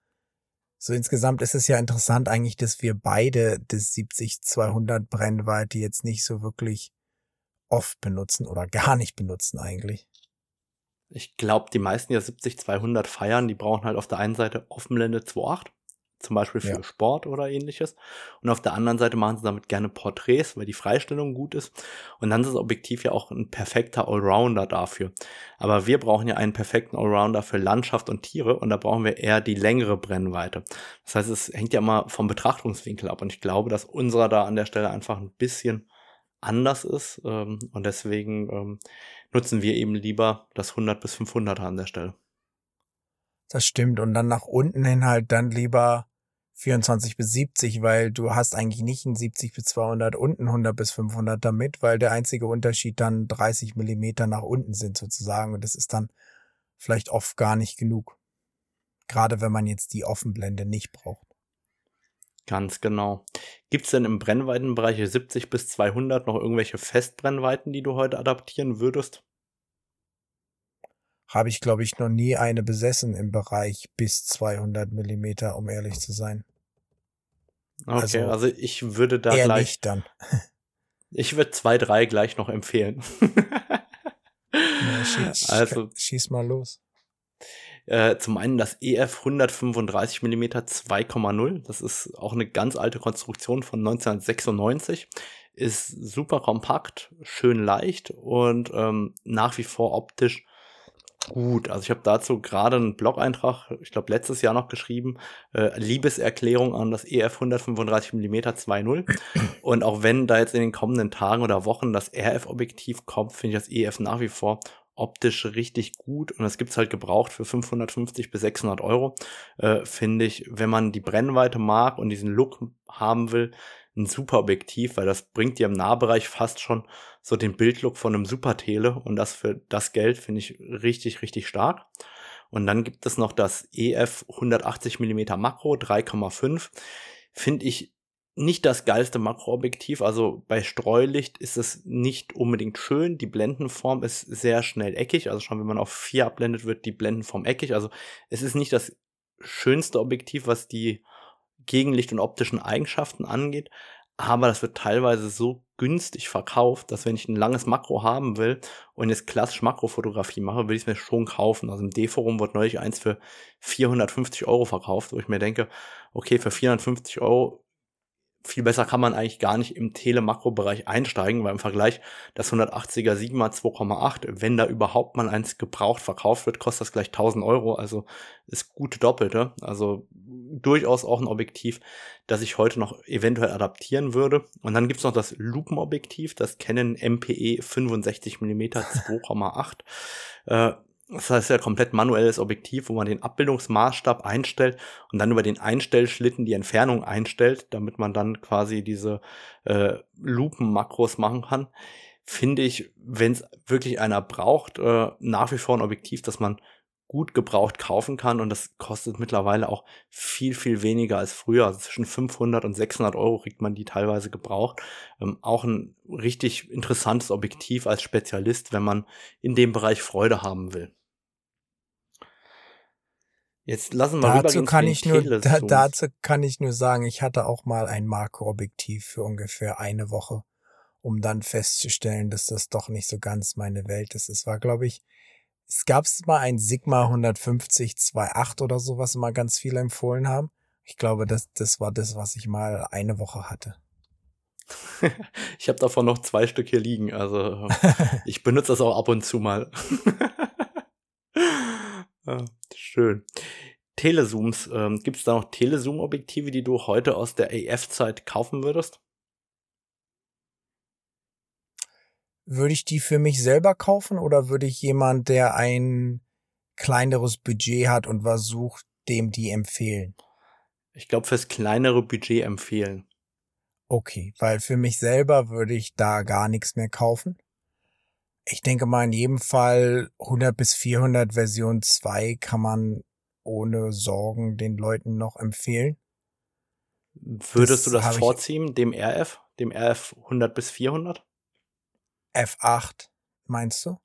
so insgesamt ist es ja interessant eigentlich, dass wir beide das 70-200 Brennweite jetzt nicht so wirklich oft benutzen oder gar nicht benutzen eigentlich.
Ich glaube, die meisten, die ja 70-200 feiern, die brauchen halt auf der einen Seite Offenblende 2.8, zum Beispiel für
Ja.
Sport oder ähnliches. Und auf der anderen Seite machen sie damit gerne Porträts, weil die Freistellung gut ist. Und dann ist das Objektiv ja auch ein perfekter Allrounder dafür. Aber wir brauchen ja einen perfekten Allrounder für Landschaft und Tiere und da brauchen wir eher die längere Brennweite. Das heißt, es hängt ja immer vom Betrachtungswinkel ab und ich glaube, dass unserer da an der Stelle einfach ein bisschen anders ist ähm, und deswegen ähm, nutzen wir eben lieber das 100 bis 500er an der Stelle.
Das stimmt. Und dann nach unten hin halt dann lieber 24 bis 70, weil du hast eigentlich nicht ein 70 bis 200 und ein 100 bis 500 damit, weil der einzige Unterschied dann 30 Millimeter nach unten sind sozusagen. Und das ist dann vielleicht oft gar nicht genug. Gerade wenn man jetzt die Offenblende nicht braucht.
Ganz genau. Gibt es denn im Brennweitenbereich 70 bis 200 noch irgendwelche Festbrennweiten, die du heute adaptieren würdest?
Habe ich, glaube ich, noch nie eine besessen im Bereich bis 200 Millimeter, um ehrlich zu sein.
Okay,
Also,
also, ich würde da gleich,
dann.
ich würde zwei, drei gleich noch empfehlen.
Ja, schieß,
also
schieß mal los.
Äh, zum einen das EF 135 mm 2,0. Das ist auch eine ganz alte Konstruktion von 1996. Ist super kompakt, schön leicht und ähm, nach wie vor optisch gut. Also ich habe dazu gerade einen Blog-Eintrag, ich glaube letztes Jahr noch geschrieben, äh, Liebeserklärung an das EF 135 mm 2.0. Und auch wenn da jetzt in den kommenden Tagen oder Wochen das RF-Objektiv kommt, finde ich das EF nach wie vor optisch richtig gut und das gibt's halt gebraucht für 550 bis 600 Euro. Äh, Finde ich, wenn man die Brennweite mag und diesen Look haben will, ein super Objektiv, weil das bringt dir im Nahbereich fast schon so den Bildlook von einem Super-Tele und das für das Geld finde ich richtig, richtig stark. Und dann gibt es noch das EF 180 mm Makro 3,5. Finde ich nicht das geilste Makroobjektiv. Also bei Streulicht ist es nicht unbedingt schön. Die Blendenform ist sehr schnell eckig. Also schon wenn man auf 4 abblendet, wird die Blendenform eckig. Also es ist nicht das schönste Objektiv, was die Gegenlicht und optischen Eigenschaften angeht. aber das wird teilweise so günstig verkauft, dass wenn ich ein langes Makro haben will und jetzt klassisch Makrofotografie mache, will ich es mir schon kaufen. Also im D-Forum wird neulich eins für 450 Euro verkauft, wo ich mir denke, okay, für 450 Euro viel besser kann man eigentlich gar nicht im Telemakro-Bereich einsteigen, weil im Vergleich das 180er Sigma 2,8, wenn da überhaupt mal eins gebraucht verkauft wird, kostet das gleich 1000 Euro, also ist gut Doppelte, also durchaus auch ein Objektiv, das ich heute noch eventuell adaptieren würde. Und dann gibt's noch das Lupenobjektiv, das Canon MPE 65 mm 2,8. äh, das heißt ja komplett manuelles Objektiv, wo man den Abbildungsmaßstab einstellt und dann über den Einstellschlitten die Entfernung einstellt, damit man dann quasi diese äh, Lupenmakros machen kann. Finde ich, wenn es wirklich einer braucht, äh, nach wie vor ein Objektiv, das man gut gebraucht kaufen kann und das kostet mittlerweile auch viel, viel weniger als früher. Also zwischen 500 und 600 Euro kriegt man die teilweise gebraucht. Ähm, auch ein richtig interessantes Objektiv als Spezialist, wenn man in dem Bereich Freude haben will. Jetzt lassen wir
dazu kann ich nur, da, dazu kann ich nur sagen, ich hatte auch mal ein Makroobjektiv für ungefähr eine Woche, um dann festzustellen, dass das doch nicht so ganz meine Welt ist. Es war, glaube ich, es gab mal ein Sigma 150 2.8 oder so, was immer ganz viele empfohlen haben. Ich glaube, das, das war das, was ich mal eine Woche hatte.
ich habe davon noch zwei Stück hier liegen, also ich benutze das auch ab und zu mal. Ah, schön. Telezooms, ähm, gibt es da noch Telezoom-Objektive, die du heute aus der AF-Zeit kaufen würdest?
Würde ich die für mich selber kaufen oder würde ich jemand, der ein kleineres Budget hat und was sucht, dem die empfehlen?
Ich glaube, fürs kleinere Budget empfehlen.
Okay, weil für mich selber würde ich da gar nichts mehr kaufen. Ich denke mal, in jedem Fall 100 bis 400 Version 2 kann man ohne Sorgen den Leuten noch empfehlen.
Würdest das du das vorziehen, dem RF, dem RF 100 bis 400?
F8, meinst du?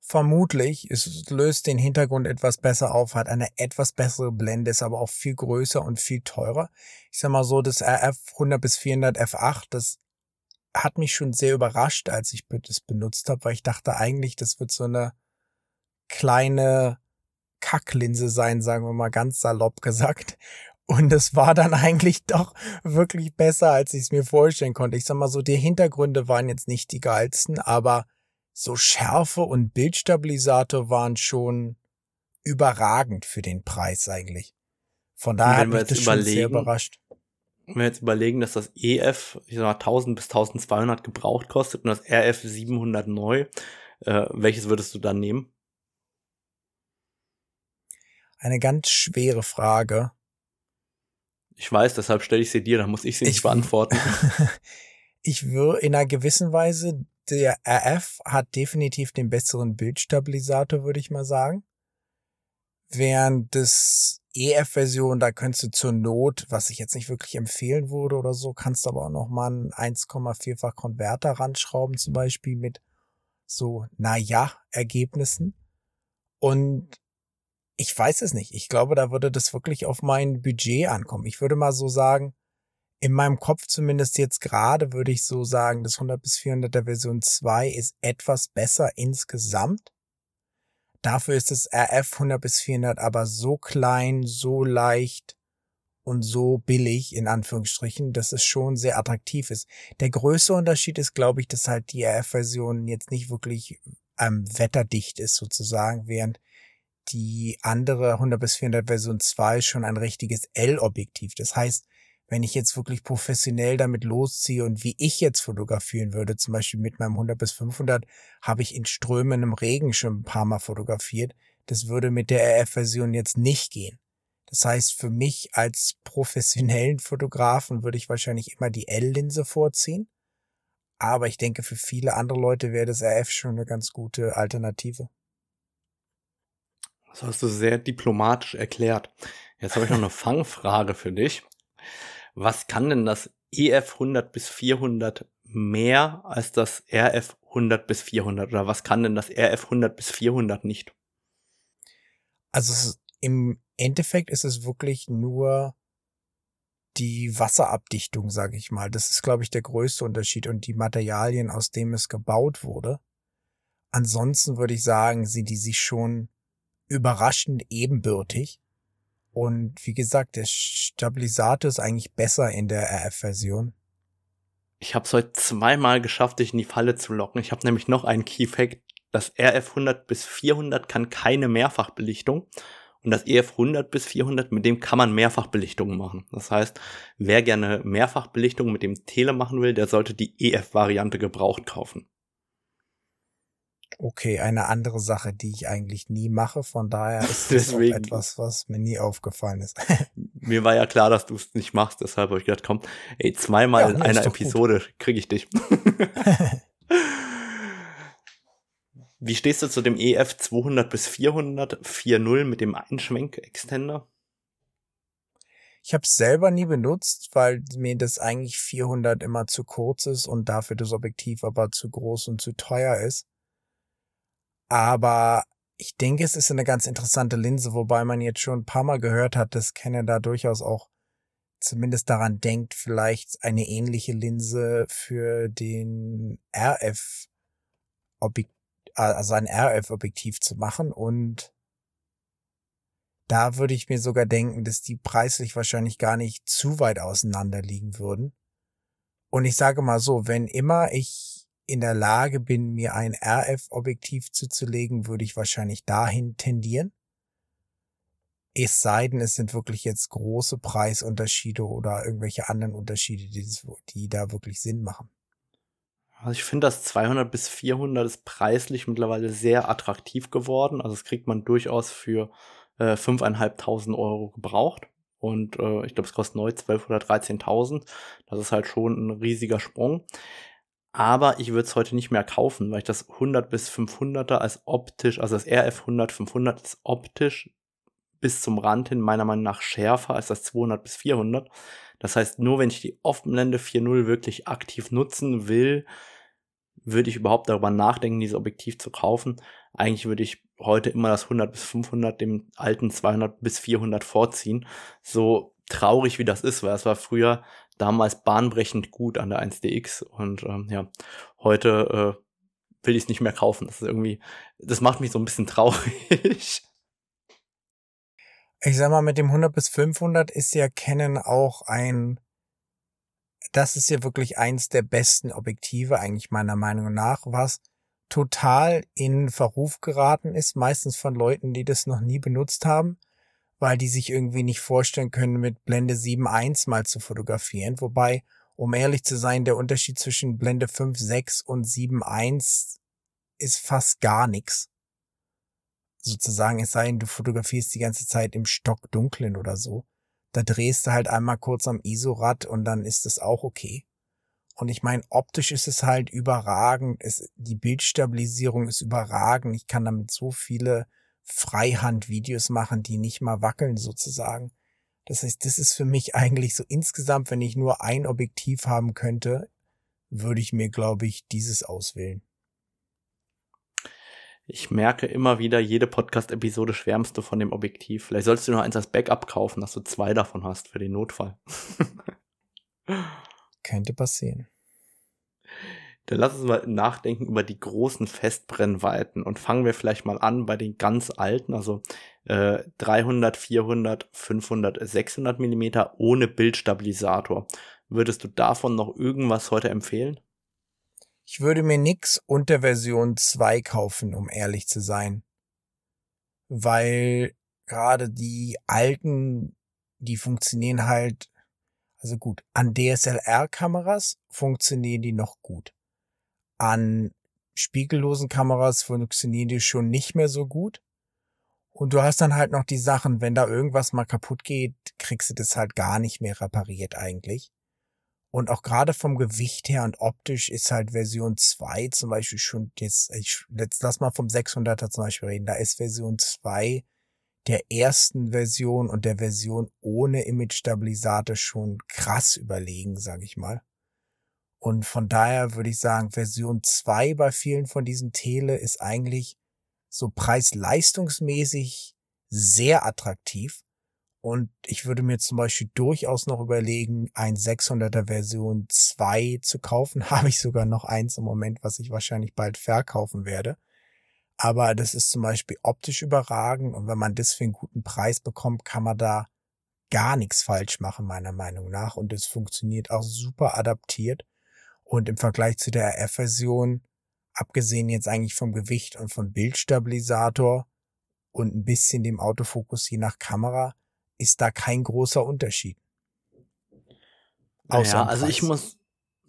Vermutlich, es löst den Hintergrund etwas besser auf, hat eine etwas bessere Blende, ist aber auch viel größer und viel teurer. Ich sag mal so, das RF 100 bis 400 F8, das hat mich schon sehr überrascht, als ich das benutzt habe, weil ich dachte eigentlich, das wird so eine kleine Kacklinse sein, sagen wir mal ganz salopp gesagt. Und es war dann eigentlich doch wirklich besser, als ich es mir vorstellen konnte. Ich sag mal so, die Hintergründe waren jetzt nicht die geilsten, aber so Schärfe und Bildstabilisator waren schon überragend für den Preis eigentlich. Von daher hat mich das schon sehr überrascht
wenn wir jetzt überlegen, dass das EF, ich sag mal, 1000 bis 1200 gebraucht kostet und das RF 700 neu, äh, welches würdest du dann nehmen?
Eine ganz schwere Frage.
Ich weiß, deshalb stelle ich sie dir, dann muss ich sie nicht beantworten.
ich würde in einer gewissen Weise, der RF hat definitiv den besseren Bildstabilisator, würde ich mal sagen. Während das EF-Version, da könntest du zur Not, was ich jetzt nicht wirklich empfehlen würde oder so, kannst du aber auch noch mal einen 1,4-fach Konverter ranschrauben, zum Beispiel mit so, na ja, Ergebnissen. Und ich weiß es nicht. Ich glaube, da würde das wirklich auf mein Budget ankommen. Ich würde mal so sagen, in meinem Kopf zumindest jetzt gerade würde ich so sagen, das 100 bis 400er Version 2 ist etwas besser insgesamt. Dafür ist das RF 100 bis 400 aber so klein, so leicht und so billig, in Anführungsstrichen, dass es schon sehr attraktiv ist. Der größte Unterschied ist, glaube ich, dass halt die RF-Version jetzt nicht wirklich ähm, wetterdicht ist sozusagen, während die andere 100 bis 400 Version 2 schon ein richtiges L-Objektiv. Das heißt, wenn ich jetzt wirklich professionell damit losziehe und wie ich jetzt fotografieren würde, zum Beispiel mit meinem 100 bis 500, habe ich in Strömen im Regen schon ein paar Mal fotografiert. Das würde mit der RF-Version jetzt nicht gehen. Das heißt, für mich als professionellen Fotografen würde ich wahrscheinlich immer die L-Linse vorziehen. Aber ich denke, für viele andere Leute wäre das RF schon eine ganz gute Alternative.
Das hast du sehr diplomatisch erklärt. Jetzt habe ich noch eine Fangfrage für dich was kann denn das EF 100 bis 400 mehr als das RF 100 bis 400 oder was kann denn das RF 100 bis 400 nicht?
Also im Endeffekt ist es wirklich nur die Wasserabdichtung, sage ich mal. Das ist, glaube ich, der größte Unterschied und die Materialien, aus dem es gebaut wurde. Ansonsten würde ich sagen, sind die sich schon überraschend ebenbürtig. Und wie gesagt, der Stabilisator ist eigentlich besser in der RF-Version.
Ich habe es heute zweimal geschafft, dich in die Falle zu locken. Ich habe nämlich noch einen Key-Fact. Das RF 100 bis 400 kann keine Mehrfachbelichtung. Und das EF 100 bis 400, mit dem kann man Mehrfachbelichtungen machen. Das heißt, wer gerne Mehrfachbelichtung mit dem Tele machen will, der sollte die EF-Variante gebraucht kaufen.
Okay, eine andere Sache, die ich eigentlich nie mache. Von daher ist das etwas, was mir nie aufgefallen ist.
mir war ja klar, dass du es nicht machst, deshalb habe ich gedacht, komm, ey, zweimal ja, in einer Episode kriege ich dich. Wie stehst du zu dem EF 200 bis 400 4.0 mit dem Einschwenk-Extender?
Ich habe es selber nie benutzt, weil mir das eigentlich 400 immer zu kurz ist und dafür das Objektiv aber zu groß und zu teuer ist. Aber ich denke, es ist eine ganz interessante Linse, wobei man jetzt schon ein paar Mal gehört hat, dass Canon da durchaus auch zumindest daran denkt, vielleicht eine ähnliche Linse für den RF Objektiv, also ein RF-Objektiv zu machen und da würde ich mir sogar denken, dass die preislich wahrscheinlich gar nicht zu weit auseinander liegen würden. Und ich sage mal so, wenn immer ich in der Lage bin, mir ein RF-Objektiv zuzulegen, würde ich wahrscheinlich dahin tendieren. Es sei denn, es sind wirklich jetzt große Preisunterschiede oder irgendwelche anderen Unterschiede, die, die da wirklich Sinn machen.
Also ich finde, das 200 bis 400 ist preislich mittlerweile sehr attraktiv geworden. Also das kriegt man durchaus für äh, 5.500 Euro gebraucht. Und äh, ich glaube, es kostet neu 12 oder 13.000. Das ist halt schon ein riesiger Sprung. Aber ich würde es heute nicht mehr kaufen, weil ich das 100 bis 500er als optisch, also das RF 100 500 ist optisch bis zum Rand hin meiner Meinung nach schärfer als das 200 bis 400. Das heißt, nur wenn ich die Offenblende 4.0 wirklich aktiv nutzen will, würde ich überhaupt darüber nachdenken, dieses Objektiv zu kaufen. Eigentlich würde ich heute immer das 100 bis 500 dem alten 200 bis 400 vorziehen. So traurig wie das ist, weil es war früher damals bahnbrechend gut an der 1DX und ähm, ja, heute äh, will ich es nicht mehr kaufen. Das ist irgendwie, das macht mich so ein bisschen traurig.
Ich sag mal, mit dem 100 bis 500 ist ja Canon auch ein, das ist ja wirklich eins der besten Objektive, eigentlich meiner Meinung nach, was total in Verruf geraten ist, meistens von Leuten, die das noch nie benutzt haben weil die sich irgendwie nicht vorstellen können, mit Blende 7.1 mal zu fotografieren. Wobei, um ehrlich zu sein, der Unterschied zwischen Blende 5.6 und 7.1 ist fast gar nichts. Sozusagen, es sei denn, du fotografierst die ganze Zeit im Stockdunklen oder so. Da drehst du halt einmal kurz am ISO-Rad und dann ist es auch okay. Und ich meine, optisch ist es halt überragend. Es, die Bildstabilisierung ist überragend. Ich kann damit so viele Freihand-Videos machen, die nicht mal wackeln sozusagen. Das heißt, das ist für mich eigentlich so insgesamt, wenn ich nur ein Objektiv haben könnte, würde ich mir, glaube ich, dieses auswählen.
Ich merke immer wieder, jede Podcast-Episode schwärmst du von dem Objektiv. Vielleicht solltest du noch eins als Backup kaufen, dass du zwei davon hast für den Notfall.
Könnte passieren.
Dann lass uns mal nachdenken über die großen Festbrennweiten und fangen wir vielleicht mal an bei den ganz alten, also äh, 300, 400, 500, 600 Millimeter ohne Bildstabilisator. Würdest du davon noch irgendwas heute empfehlen?
Ich würde mir nix unter Version 2 kaufen, um ehrlich zu sein. Weil gerade die alten, die funktionieren halt, also gut, an DSLR-Kameras funktionieren die noch gut an spiegellosen Kameras funktionieren die schon nicht mehr so gut. Und du hast dann halt noch die Sachen, wenn da irgendwas mal kaputt geht, kriegst du das halt gar nicht mehr repariert eigentlich. Und auch gerade vom Gewicht her und optisch ist halt Version 2 zum Beispiel schon jetzt, ich, jetzt lass mal vom 600er zum Beispiel reden, da ist Version 2 der ersten Version und der Version ohne Image-Stabilisator schon krass überlegen, sag ich mal. Und von daher würde ich sagen, Version 2 bei vielen von diesen Tele ist eigentlich so preis-leistungsmäßig sehr attraktiv. Und ich würde mir zum Beispiel durchaus noch überlegen, ein 600er Version 2 zu kaufen. Habe ich sogar noch eins im Moment, was ich wahrscheinlich bald verkaufen werde. Aber das ist zum Beispiel optisch überragend. Und wenn man das für einen guten Preis bekommt, kann man da gar nichts falsch machen, meiner Meinung nach. Und es funktioniert auch super adaptiert. Und im Vergleich zu der RF-Version, abgesehen jetzt eigentlich vom Gewicht und vom Bildstabilisator und ein bisschen dem Autofokus je nach Kamera, ist da kein großer Unterschied.
Außer ja, also ich muss,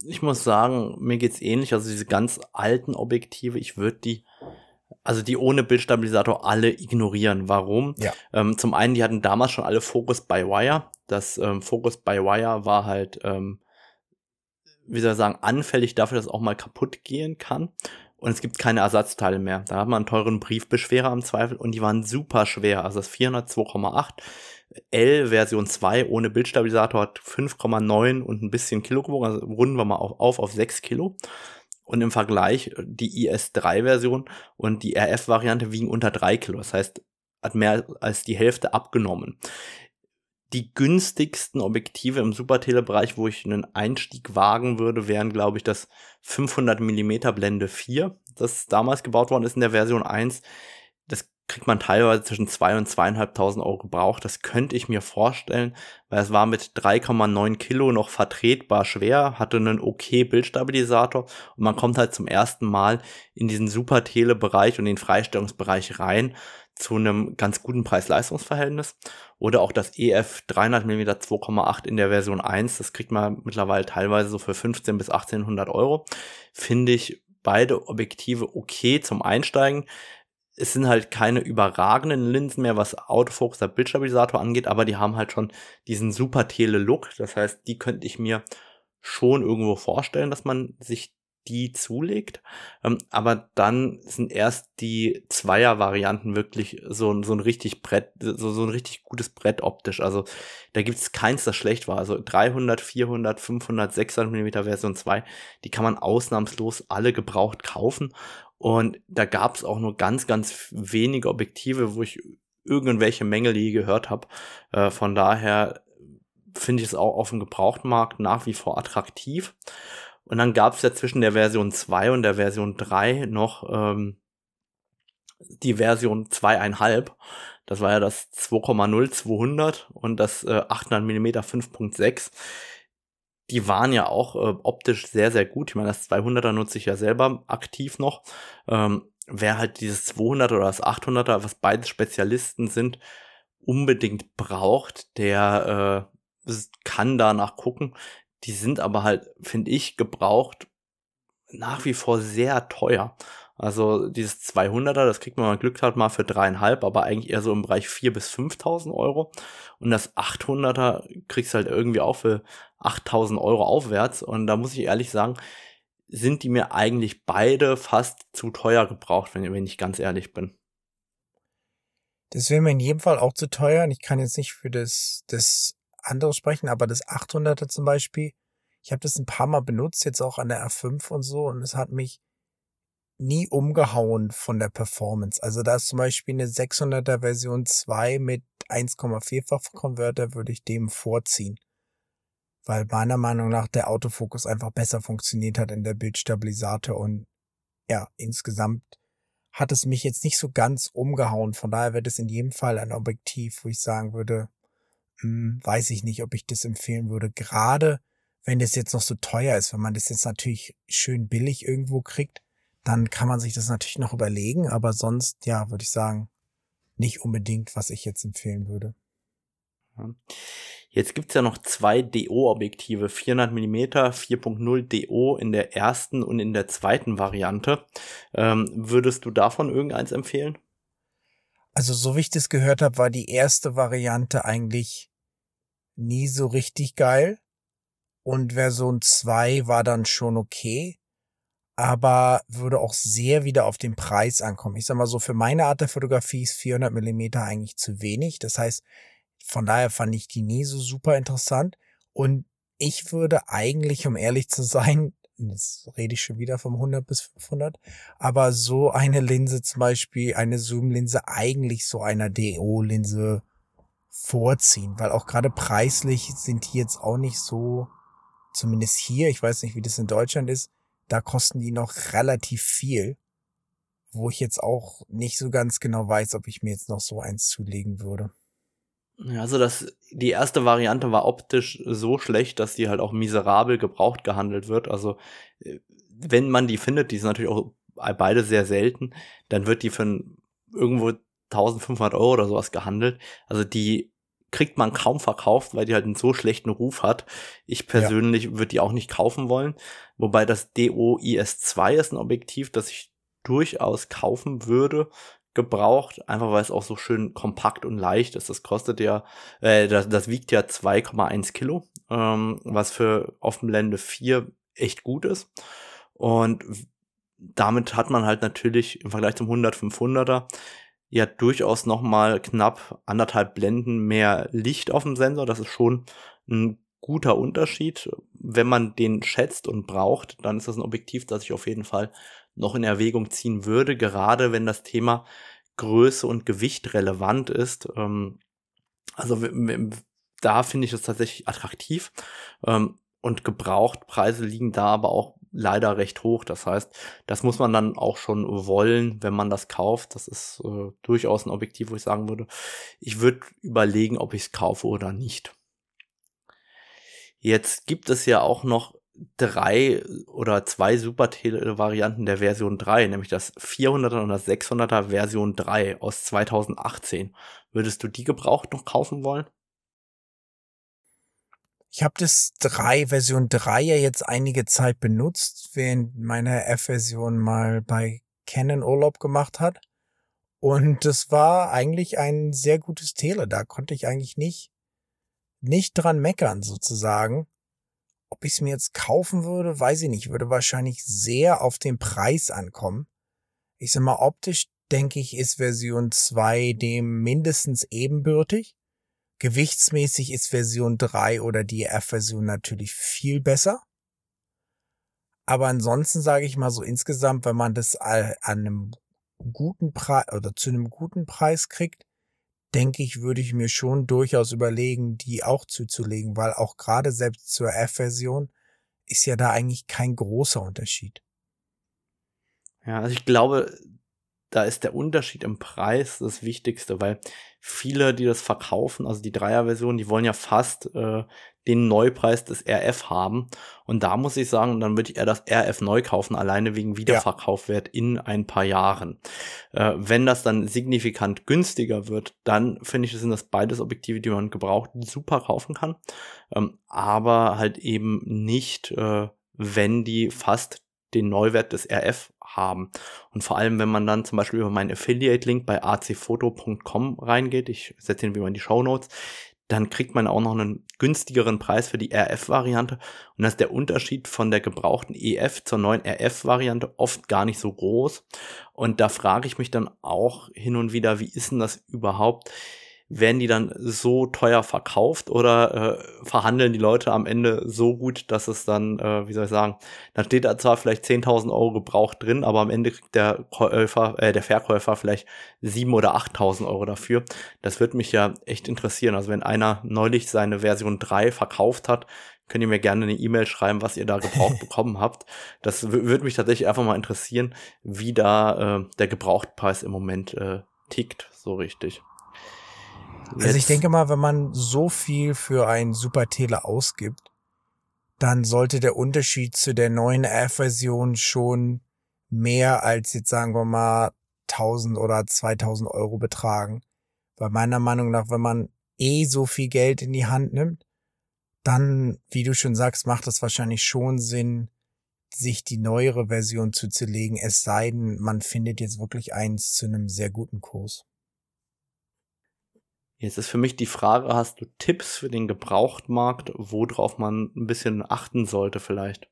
ich muss sagen, mir geht's ähnlich. Also diese ganz alten Objektive, ich würde die, also die ohne Bildstabilisator alle ignorieren. Warum? Ja. Ähm, zum einen, die hatten damals schon alle Focus by Wire. Das ähm, Focus by Wire war halt, ähm, wie soll ich sagen, anfällig dafür, dass es auch mal kaputt gehen kann und es gibt keine Ersatzteile mehr. Da hat man einen teuren Briefbeschwerer im Zweifel und die waren super schwer. Also das 402,8 L Version 2 ohne Bildstabilisator hat 5,9 und ein bisschen Kilo gewogen. Also runden wir mal auf, auf auf 6 Kilo. Und im Vergleich die IS3-Version und die RF-Variante wiegen unter 3 Kilo. Das heißt, hat mehr als die Hälfte abgenommen die günstigsten Objektive im Supertele-Bereich, wo ich einen Einstieg wagen würde, wären, glaube ich, das 500 mm Blende 4, das damals gebaut worden ist in der Version 1. Das kriegt man teilweise zwischen 2 und 2.500 Euro gebraucht. Das könnte ich mir vorstellen, weil es war mit 3,9 Kilo noch vertretbar schwer, hatte einen okay Bildstabilisator und man kommt halt zum ersten Mal in diesen Super-Tele-Bereich und den Freistellungsbereich rein zu einem ganz guten Preis-Leistungs-Verhältnis. Oder auch das EF 300 mm 2,8 in der Version 1, das kriegt man mittlerweile teilweise so für 15 bis 1800 Euro. Finde ich beide Objektive okay zum Einsteigen. Es sind halt keine überragenden Linsen mehr, was Autofokus der Bildstabilisator angeht, aber die haben halt schon diesen super Tele-Look. Das heißt, die könnte ich mir schon irgendwo vorstellen, dass man sich die zulegt. Ähm, aber dann sind erst die Zweier-Varianten wirklich so, so ein richtig Brett, so, so ein richtig gutes Brett optisch. Also da gibt es keins, das schlecht war. Also 300, 400, 500, 600 mm Version 2, die kann man ausnahmslos alle gebraucht kaufen. Und da gab es auch nur ganz, ganz wenige Objektive, wo ich irgendwelche Mängel je gehört habe. Äh, von daher finde ich es auch auf dem Gebrauchtmarkt nach wie vor attraktiv. Und dann gab es ja zwischen der Version 2 und der Version 3 noch ähm, die Version 2,5. Das war ja das 2,0 200 und das äh, 800 mm 5.6. Die waren ja auch äh, optisch sehr, sehr gut. Ich meine, das 200er nutze ich ja selber aktiv noch. Ähm, wer halt dieses 200 oder das 800er, was beide Spezialisten sind, unbedingt braucht, der äh, kann danach gucken. Die sind aber halt, finde ich, gebraucht nach wie vor sehr teuer. Also dieses 200er, das kriegt man, wenn Glück hat, mal für dreieinhalb, aber eigentlich eher so im Bereich 4.000 bis 5.000 Euro. Und das 800er kriegst halt irgendwie auch für 8.000 Euro aufwärts. Und da muss ich ehrlich sagen, sind die mir eigentlich beide fast zu teuer gebraucht, wenn, wenn ich ganz ehrlich bin.
Das wäre mir in jedem Fall auch zu teuer. Und ich kann jetzt nicht für das, das anderes sprechen, aber das 800er zum Beispiel, ich habe das ein paar Mal benutzt, jetzt auch an der R5 und so, und es hat mich nie umgehauen von der Performance. Also da ist zum Beispiel eine 600er Version 2 mit 1,4-fach Konverter würde ich dem vorziehen. Weil meiner Meinung nach der Autofokus einfach besser funktioniert hat in der Bildstabilisator und ja, insgesamt hat es mich jetzt nicht so ganz umgehauen. Von daher wird es in jedem Fall ein Objektiv, wo ich sagen würde, hm, weiß ich nicht, ob ich das empfehlen würde. Gerade wenn das jetzt noch so teuer ist, wenn man das jetzt natürlich schön billig irgendwo kriegt, dann kann man sich das natürlich noch überlegen. Aber sonst, ja, würde ich sagen, nicht unbedingt, was ich jetzt empfehlen würde.
Jetzt gibt's ja noch zwei DO-Objektive, 400 mm 4.0 DO in der ersten und in der zweiten Variante. Ähm, würdest du davon irgendeins empfehlen?
Also so wie ich das gehört habe, war die erste Variante eigentlich nie so richtig geil. Und Version 2 war dann schon okay, aber würde auch sehr wieder auf den Preis ankommen. Ich sag mal so, für meine Art der Fotografie ist 400 Millimeter eigentlich zu wenig. Das heißt, von daher fand ich die nie so super interessant. Und ich würde eigentlich, um ehrlich zu sein, jetzt rede ich schon wieder vom 100 bis 500, aber so eine Linse zum Beispiel, eine Zoom-Linse eigentlich so einer DO-Linse vorziehen, weil auch gerade preislich sind die jetzt auch nicht so, zumindest hier, ich weiß nicht, wie das in Deutschland ist, da kosten die noch relativ viel, wo ich jetzt auch nicht so ganz genau weiß, ob ich mir jetzt noch so eins zulegen würde.
Also das, die erste Variante war optisch so schlecht, dass die halt auch miserabel gebraucht gehandelt wird. Also äh, wenn man die findet, die sind natürlich auch beide sehr selten, dann wird die für irgendwo 1500 Euro oder sowas gehandelt. Also die kriegt man kaum verkauft, weil die halt einen so schlechten Ruf hat. Ich persönlich ja. würde die auch nicht kaufen wollen. Wobei das DOIS2 ist ein Objektiv, das ich durchaus kaufen würde, gebraucht, einfach weil es auch so schön kompakt und leicht ist. Das kostet ja, äh, das, das wiegt ja 2,1 Kilo, ähm, was für Offenblende 4 echt gut ist. Und damit hat man halt natürlich im Vergleich zum 100 500er ja durchaus noch mal knapp anderthalb Blenden mehr Licht auf dem Sensor. Das ist schon ein guter Unterschied. Wenn man den schätzt und braucht, dann ist das ein Objektiv, das ich auf jeden Fall noch in Erwägung ziehen würde, gerade wenn das Thema Größe und Gewicht relevant ist. Ähm, also da finde ich es tatsächlich attraktiv. Ähm, und Gebrauchtpreise liegen da aber auch leider recht hoch. Das heißt, das muss man dann auch schon wollen, wenn man das kauft. Das ist äh, durchaus ein Objektiv, wo ich sagen würde, ich würde überlegen, ob ich es kaufe oder nicht. Jetzt gibt es ja auch noch drei oder zwei Super-Varianten der Version 3, nämlich das 400er und das 600er Version 3 aus 2018. Würdest du die gebraucht noch kaufen wollen?
Ich habe das 3, Version 3 ja jetzt einige Zeit benutzt, während meine F-Version mal bei Canon Urlaub gemacht hat. Und das war eigentlich ein sehr gutes Tele. Da konnte ich eigentlich nicht, nicht dran meckern sozusagen. Ob ich es mir jetzt kaufen würde, weiß ich nicht. Würde wahrscheinlich sehr auf den Preis ankommen. Ich sag mal, optisch denke ich, ist Version 2 dem mindestens ebenbürtig. Gewichtsmäßig ist Version 3 oder die F-Version natürlich viel besser. Aber ansonsten sage ich mal so insgesamt, wenn man das an einem guten Preis oder zu einem guten Preis kriegt, denke ich, würde ich mir schon durchaus überlegen, die auch zuzulegen, weil auch gerade selbst zur F-Version ist ja da eigentlich kein großer Unterschied.
Ja, also ich glaube, da ist der Unterschied im Preis das Wichtigste, weil viele, die das verkaufen, also die Dreier-Version, die wollen ja fast äh, den Neupreis des RF haben. Und da muss ich sagen, dann würde ich eher das RF neu kaufen, alleine wegen Wiederverkaufwert in ein paar Jahren. Äh, wenn das dann signifikant günstiger wird, dann finde ich, sind das beides Objektive, die man gebraucht super kaufen kann. Ähm, aber halt eben nicht, äh, wenn die fast den Neuwert des RF haben. Und vor allem, wenn man dann zum Beispiel über meinen Affiliate-Link bei acfoto.com reingeht, ich setze ihn wie in die Show Notes, dann kriegt man auch noch einen günstigeren Preis für die RF-Variante. Und das ist der Unterschied von der gebrauchten EF zur neuen RF-Variante oft gar nicht so groß. Und da frage ich mich dann auch hin und wieder, wie ist denn das überhaupt? Werden die dann so teuer verkauft oder äh, verhandeln die Leute am Ende so gut, dass es dann, äh, wie soll ich sagen, dann steht da zwar vielleicht 10.000 Euro gebraucht drin, aber am Ende kriegt der Käufer, äh, der Verkäufer vielleicht 7.000 oder 8.000 Euro dafür. Das würde mich ja echt interessieren. Also wenn einer neulich seine Version 3 verkauft hat, könnt ihr mir gerne eine E-Mail schreiben, was ihr da gebraucht bekommen habt. Das würde mich tatsächlich einfach mal interessieren, wie da äh, der Gebrauchtpreis im Moment äh, tickt, so richtig.
Jetzt. Also ich denke mal, wenn man so viel für ein Super Tele ausgibt, dann sollte der Unterschied zu der neuen F-Version schon mehr als jetzt sagen wir mal 1000 oder 2000 Euro betragen. Weil meiner Meinung nach, wenn man eh so viel Geld in die Hand nimmt, dann, wie du schon sagst, macht es wahrscheinlich schon Sinn, sich die neuere Version zuzulegen, es sei denn, man findet jetzt wirklich eins zu einem sehr guten Kurs.
Jetzt ist für mich die Frage, hast du Tipps für den Gebrauchtmarkt, worauf man ein bisschen achten sollte vielleicht?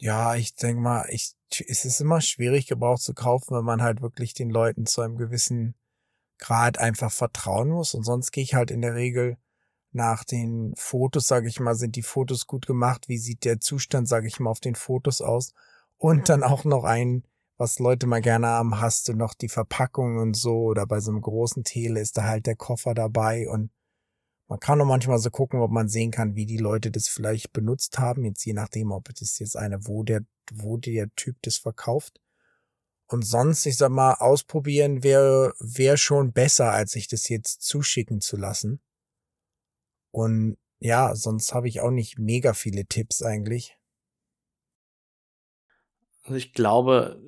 Ja, ich denke mal, ich, es ist immer schwierig, Gebrauch zu kaufen, wenn man halt wirklich den Leuten zu einem gewissen Grad einfach vertrauen muss. Und sonst gehe ich halt in der Regel nach den Fotos, sage ich mal, sind die Fotos gut gemacht? Wie sieht der Zustand, sage ich mal, auf den Fotos aus? Und dann auch noch ein was Leute mal gerne haben, hast du noch die Verpackung und so, oder bei so einem großen Tele ist da halt der Koffer dabei und man kann auch manchmal so gucken, ob man sehen kann, wie die Leute das vielleicht benutzt haben, jetzt je nachdem, ob es jetzt eine, wo der, wo der Typ das verkauft. Und sonst, ich sag mal, ausprobieren wäre wär schon besser, als sich das jetzt zuschicken zu lassen. Und ja, sonst habe ich auch nicht mega viele Tipps eigentlich.
Also ich glaube,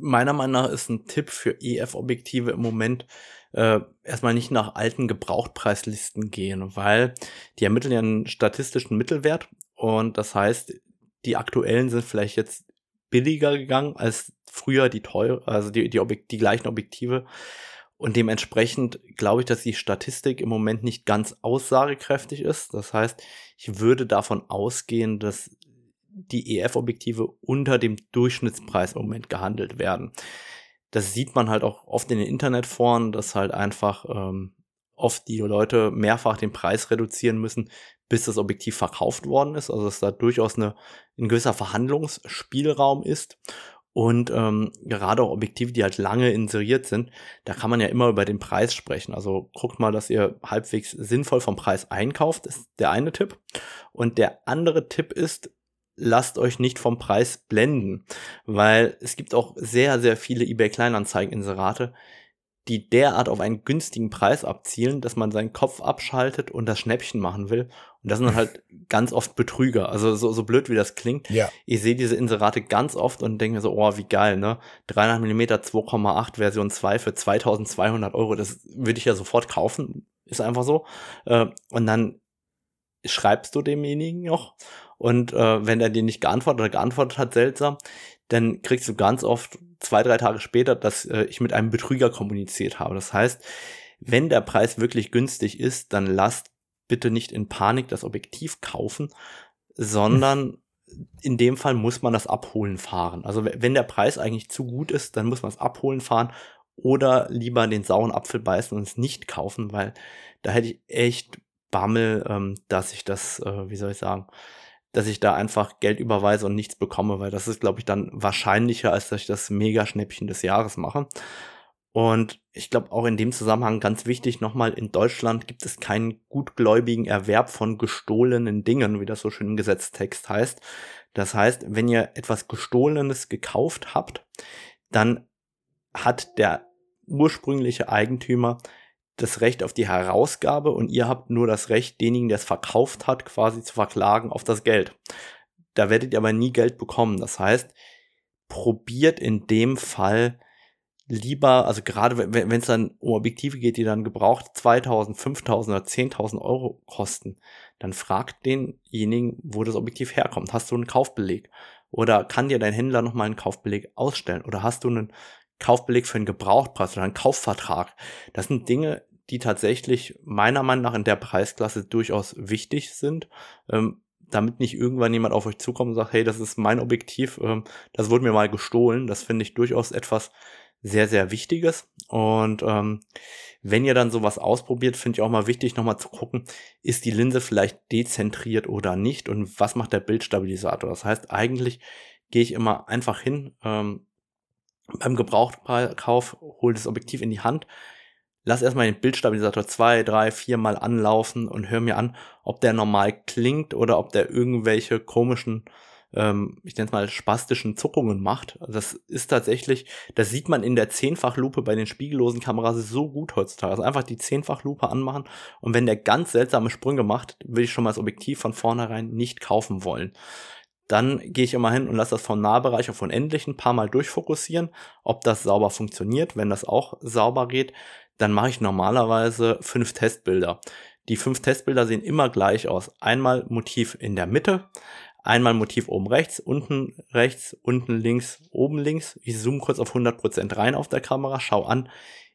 meiner Meinung nach ist ein Tipp für EF-Objektive im Moment äh, erstmal nicht nach alten Gebrauchtpreislisten gehen, weil die ermitteln ja einen statistischen Mittelwert und das heißt, die aktuellen sind vielleicht jetzt billiger gegangen als früher die teuer, also die, die, Objek die gleichen Objektive. Und dementsprechend glaube ich, dass die Statistik im Moment nicht ganz aussagekräftig ist. Das heißt, ich würde davon ausgehen, dass die EF-Objektive unter dem Durchschnittspreis im Moment gehandelt werden. Das sieht man halt auch oft in den Internetforen, dass halt einfach ähm, oft die Leute mehrfach den Preis reduzieren müssen, bis das Objektiv verkauft worden ist. Also dass da durchaus eine, ein gewisser Verhandlungsspielraum ist. Und ähm, gerade auch Objektive, die halt lange inseriert sind, da kann man ja immer über den Preis sprechen. Also guckt mal, dass ihr halbwegs sinnvoll vom Preis einkauft, ist der eine Tipp. Und der andere Tipp ist, lasst euch nicht vom Preis blenden, weil es gibt auch sehr, sehr viele eBay Kleinanzeigen-Inserate, die derart auf einen günstigen Preis abzielen, dass man seinen Kopf abschaltet und das Schnäppchen machen will. Und das sind dann halt ganz oft Betrüger. Also so, so blöd wie das klingt.
Ja.
Ich sehe diese Inserate ganz oft und denke mir so, oh, wie geil, ne? 300 mm 2,8 Version 2 für 2200 Euro. Das würde ich ja sofort kaufen. Ist einfach so. Äh, und dann schreibst du demjenigen noch und äh, wenn er dir nicht geantwortet oder geantwortet hat, seltsam, dann kriegst du ganz oft zwei, drei Tage später, dass äh, ich mit einem Betrüger kommuniziert habe. Das heißt, wenn der Preis wirklich günstig ist, dann lasst bitte nicht in Panik das Objektiv kaufen, sondern in dem Fall muss man das Abholen fahren. Also wenn der Preis eigentlich zu gut ist, dann muss man es abholen fahren oder lieber den sauren Apfel beißen und es nicht kaufen, weil da hätte ich echt Bammel, ähm, dass ich das, äh, wie soll ich sagen, dass ich da einfach Geld überweise und nichts bekomme, weil das ist, glaube ich, dann wahrscheinlicher, als dass ich das Mega-Schnäppchen des Jahres mache. Und ich glaube auch in dem Zusammenhang ganz wichtig nochmal, in Deutschland gibt es keinen gutgläubigen Erwerb von gestohlenen Dingen, wie das so schön im Gesetztext heißt. Das heißt, wenn ihr etwas Gestohlenes gekauft habt, dann hat der ursprüngliche Eigentümer das Recht auf die Herausgabe und ihr habt nur das Recht, denjenigen, der es verkauft hat, quasi zu verklagen auf das Geld. Da werdet ihr aber nie Geld bekommen. Das heißt, probiert in dem Fall lieber, also gerade wenn es dann um Objektive geht, die dann gebraucht 2000, 5000 oder 10.000 Euro kosten, dann fragt denjenigen, wo das Objektiv herkommt. Hast du einen Kaufbeleg? Oder kann dir dein Händler nochmal einen Kaufbeleg ausstellen? Oder hast du einen Kaufbeleg für einen Gebrauchtpreis oder einen Kaufvertrag. Das sind Dinge, die tatsächlich meiner Meinung nach in der Preisklasse durchaus wichtig sind, ähm, damit nicht irgendwann jemand auf euch zukommt und sagt, hey, das ist mein Objektiv, ähm, das wurde mir mal gestohlen. Das finde ich durchaus etwas sehr, sehr Wichtiges. Und ähm, wenn ihr dann sowas ausprobiert, finde ich auch mal wichtig, nochmal zu gucken, ist die Linse vielleicht dezentriert oder nicht und was macht der Bildstabilisator. Das heißt, eigentlich gehe ich immer einfach hin, ähm, beim Gebrauchtkauf hol das Objektiv in die Hand, lass erstmal den Bildstabilisator zwei, drei, vier Mal anlaufen und hör mir an, ob der normal klingt oder ob der irgendwelche komischen, ähm, ich nenne es mal spastischen Zuckungen macht. Das ist tatsächlich, das sieht man in der Zehnfachlupe bei den spiegellosen Kameras so gut heutzutage. Also einfach die Zehnfachlupe anmachen und wenn der ganz seltsame Sprünge macht, will ich schon mal das Objektiv von vornherein nicht kaufen wollen. Dann gehe ich immer hin und lasse das vom Nahbereich auf unendlich ein paar Mal durchfokussieren, ob das sauber funktioniert. Wenn das auch sauber geht, dann mache ich normalerweise fünf Testbilder. Die fünf Testbilder sehen immer gleich aus. Einmal Motiv in der Mitte, einmal Motiv oben rechts, unten rechts, unten links, oben links. Ich zoome kurz auf 100% rein auf der Kamera, schau an,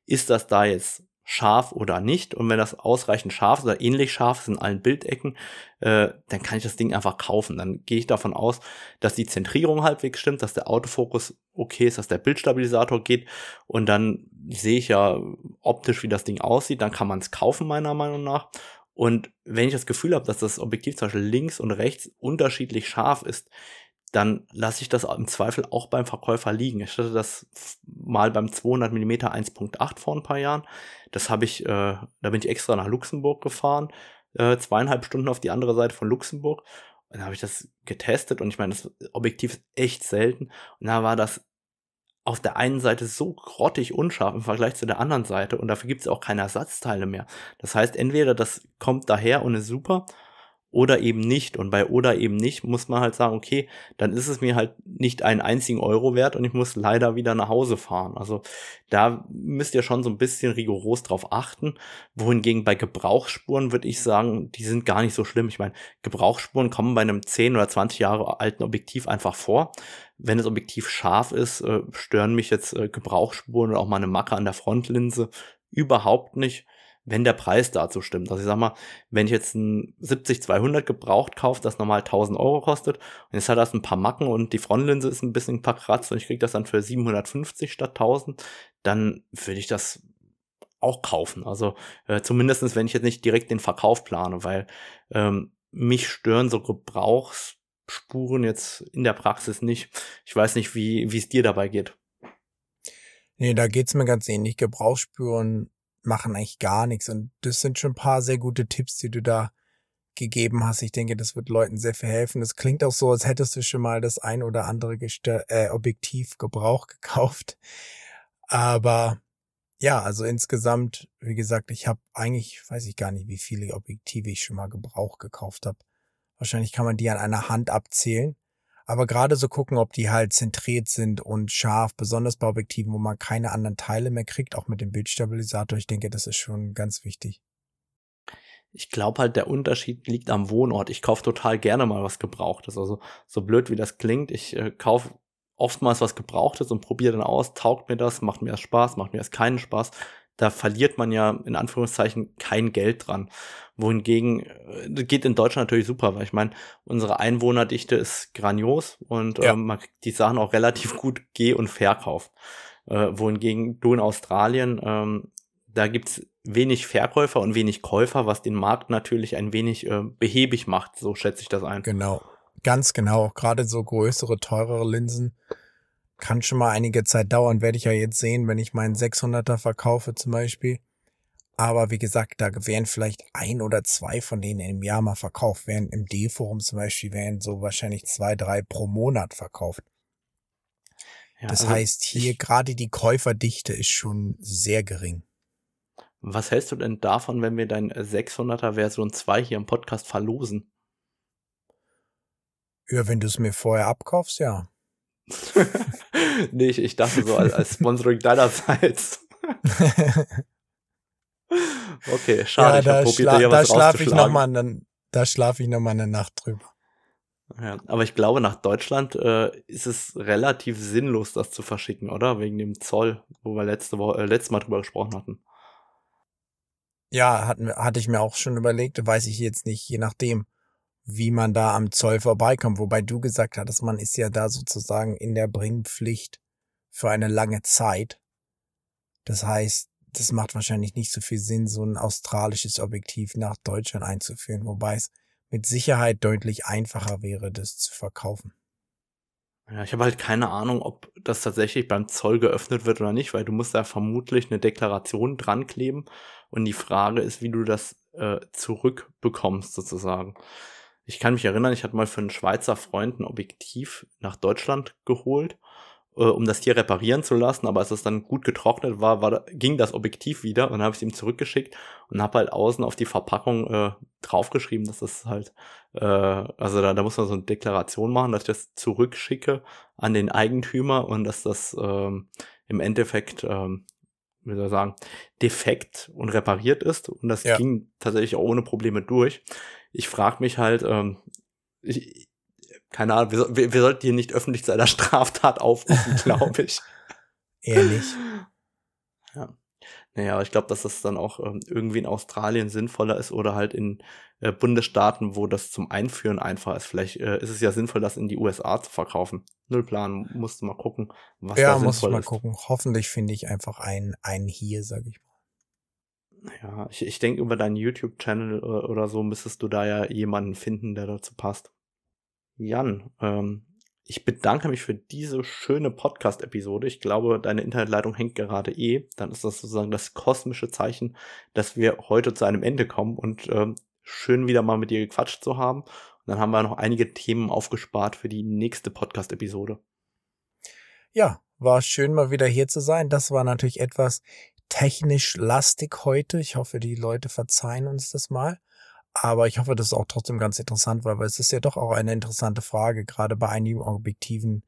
ist das da jetzt scharf oder nicht. Und wenn das ausreichend scharf ist oder ähnlich scharf ist in allen Bildecken, äh, dann kann ich das Ding einfach kaufen. Dann gehe ich davon aus, dass die Zentrierung halbwegs stimmt, dass der Autofokus okay ist, dass der Bildstabilisator geht. Und dann sehe ich ja optisch, wie das Ding aussieht. Dann kann man es kaufen, meiner Meinung nach. Und wenn ich das Gefühl habe, dass das Objektiv zum Beispiel links und rechts unterschiedlich scharf ist, dann lasse ich das im Zweifel auch beim Verkäufer liegen. Ich hatte das mal beim 200 mm 1.8 vor ein paar Jahren. Das habe ich, äh, da bin ich extra nach Luxemburg gefahren, äh, zweieinhalb Stunden auf die andere Seite von Luxemburg. Und dann habe ich das getestet und ich meine, das Objektiv ist echt selten. Und da war das auf der einen Seite so grottig unscharf im Vergleich zu der anderen Seite und dafür gibt es auch keine Ersatzteile mehr. Das heißt, entweder das kommt daher und ist super oder eben nicht. Und bei oder eben nicht muss man halt sagen, okay, dann ist es mir halt nicht einen einzigen Euro wert und ich muss leider wieder nach Hause fahren. Also da müsst ihr schon so ein bisschen rigoros drauf achten. Wohingegen bei Gebrauchsspuren würde ich sagen, die sind gar nicht so schlimm. Ich meine, Gebrauchsspuren kommen bei einem 10 oder 20 Jahre alten Objektiv einfach vor. Wenn das Objektiv scharf ist, äh, stören mich jetzt äh, Gebrauchsspuren oder auch mal eine Macke an der Frontlinse überhaupt nicht wenn der Preis dazu stimmt. Also ich sag mal, wenn ich jetzt ein 70-200 gebraucht kaufe, das normal 1000 Euro kostet und jetzt hat das ein paar Macken und die Frontlinse ist ein bisschen verkratzt und ich kriege das dann für 750 statt 1000, dann würde ich das auch kaufen. Also äh, zumindestens, wenn ich jetzt nicht direkt den Verkauf plane, weil ähm, mich stören so Gebrauchsspuren jetzt in der Praxis nicht. Ich weiß nicht, wie es dir dabei geht.
Nee, da geht's mir ganz ähnlich. Gebrauchsspuren machen eigentlich gar nichts. Und das sind schon ein paar sehr gute Tipps, die du da gegeben hast. Ich denke, das wird Leuten sehr viel helfen. Das klingt auch so, als hättest du schon mal das ein oder andere Gestell äh, Objektiv Gebrauch gekauft. Aber ja, also insgesamt, wie gesagt, ich habe eigentlich, weiß ich gar nicht, wie viele Objektive ich schon mal Gebrauch gekauft habe. Wahrscheinlich kann man die an einer Hand abzählen. Aber gerade so gucken, ob die halt zentriert sind und scharf, besonders bei Objektiven, wo man keine anderen Teile mehr kriegt, auch mit dem Bildstabilisator. Ich denke, das ist schon ganz wichtig.
Ich glaube halt, der Unterschied liegt am Wohnort. Ich kaufe total gerne mal was Gebrauchtes. Also so blöd wie das klingt, ich äh, kaufe oftmals was Gebrauchtes und probiere dann aus, taugt mir das, macht mir das Spaß, macht mir das keinen Spaß da verliert man ja in Anführungszeichen kein Geld dran. Wohingegen äh, geht in Deutschland natürlich super, weil ich meine, unsere Einwohnerdichte ist grandios und ja. ähm, man kriegt die Sachen auch relativ gut geh- und verkauft. Äh, wohingegen du in Australien, ähm, da gibt's wenig Verkäufer und wenig Käufer, was den Markt natürlich ein wenig äh, behäbig macht, so schätze ich das ein.
Genau, ganz genau. Gerade so größere, teurere Linsen kann schon mal einige Zeit dauern, werde ich ja jetzt sehen, wenn ich meinen 600er verkaufe zum Beispiel. Aber wie gesagt, da wären vielleicht ein oder zwei von denen im Jahr mal verkauft. Während im D-Forum zum Beispiel wären so wahrscheinlich zwei, drei pro Monat verkauft. Ja, das also heißt, hier gerade die Käuferdichte ist schon sehr gering.
Was hältst du denn davon, wenn wir dein 600er Version 2 hier im Podcast verlosen?
Ja, wenn du es mir vorher abkaufst, ja.
nee, ich, ich dachte so als, als Sponsoring deinerseits. okay, schade.
Ja, da, schla da schlafe ich nochmal eine, da schlafe ich noch mal eine Nacht drüber.
Ja, aber ich glaube, nach Deutschland äh, ist es relativ sinnlos, das zu verschicken, oder? Wegen dem Zoll, wo wir letzte Woche, äh, letztes Mal drüber gesprochen hatten.
Ja, hatten, hatte ich mir auch schon überlegt, weiß ich jetzt nicht, je nachdem wie man da am Zoll vorbeikommt. Wobei du gesagt hattest, man ist ja da sozusagen in der Bringpflicht für eine lange Zeit. Das heißt, das macht wahrscheinlich nicht so viel Sinn, so ein australisches Objektiv nach Deutschland einzuführen, wobei es mit Sicherheit deutlich einfacher wäre, das zu verkaufen.
Ja, ich habe halt keine Ahnung, ob das tatsächlich beim Zoll geöffnet wird oder nicht, weil du musst da vermutlich eine Deklaration dran kleben und die Frage ist, wie du das äh, zurückbekommst sozusagen. Ich kann mich erinnern, ich hatte mal für einen Schweizer Freund ein Objektiv nach Deutschland geholt, äh, um das hier reparieren zu lassen. Aber als es dann gut getrocknet war, war ging das Objektiv wieder und dann habe ich es ihm zurückgeschickt und habe halt außen auf die Verpackung äh, draufgeschrieben, dass das halt, äh, also da, da muss man so eine Deklaration machen, dass ich das zurückschicke an den Eigentümer und dass das ähm, im Endeffekt ähm, wie soll ich sagen, defekt und repariert ist. Und das ja. ging tatsächlich auch ohne Probleme durch ich frage mich halt, ähm, ich, keine Ahnung, wir, wir, wir sollten hier nicht öffentlich zu einer Straftat aufrufen, glaube ich.
Ehrlich.
Ja. Naja, ich glaube, dass das dann auch ähm, irgendwie in Australien sinnvoller ist oder halt in äh, Bundesstaaten, wo das zum Einführen einfach ist. Vielleicht äh, ist es ja sinnvoll, das in die USA zu verkaufen. Null Plan, musst du mal gucken,
was ja, da sinnvoll ist. Ja, muss ich mal ist. gucken. Hoffentlich finde ich einfach einen, einen hier, sag ich mal
ja, ich, ich denke, über deinen YouTube-Channel oder, äh, oder so müsstest du da ja jemanden finden, der dazu passt. Jan, ähm, Ich bedanke mich für diese schöne Podcast-Episode. Ich glaube, deine Internetleitung hängt gerade eh. Dann ist das sozusagen das kosmische Zeichen, dass wir heute zu einem Ende kommen und ähm, schön wieder mal mit dir gequatscht zu haben. Und dann haben wir noch einige Themen aufgespart für die nächste Podcast-Episode.
Ja, war schön mal wieder hier zu sein. Das war natürlich etwas technisch lastig heute. Ich hoffe, die Leute verzeihen uns das mal. Aber ich hoffe, das ist auch trotzdem ganz interessant, weil es ist ja doch auch eine interessante Frage, gerade bei einigen Objektiven.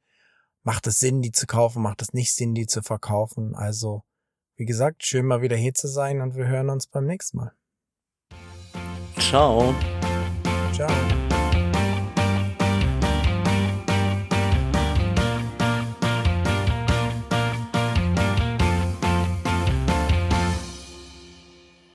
Macht es Sinn, die zu kaufen? Macht es nicht Sinn, die zu verkaufen? Also, wie gesagt, schön mal wieder hier zu sein und wir hören uns beim nächsten Mal.
Ciao.
Ciao.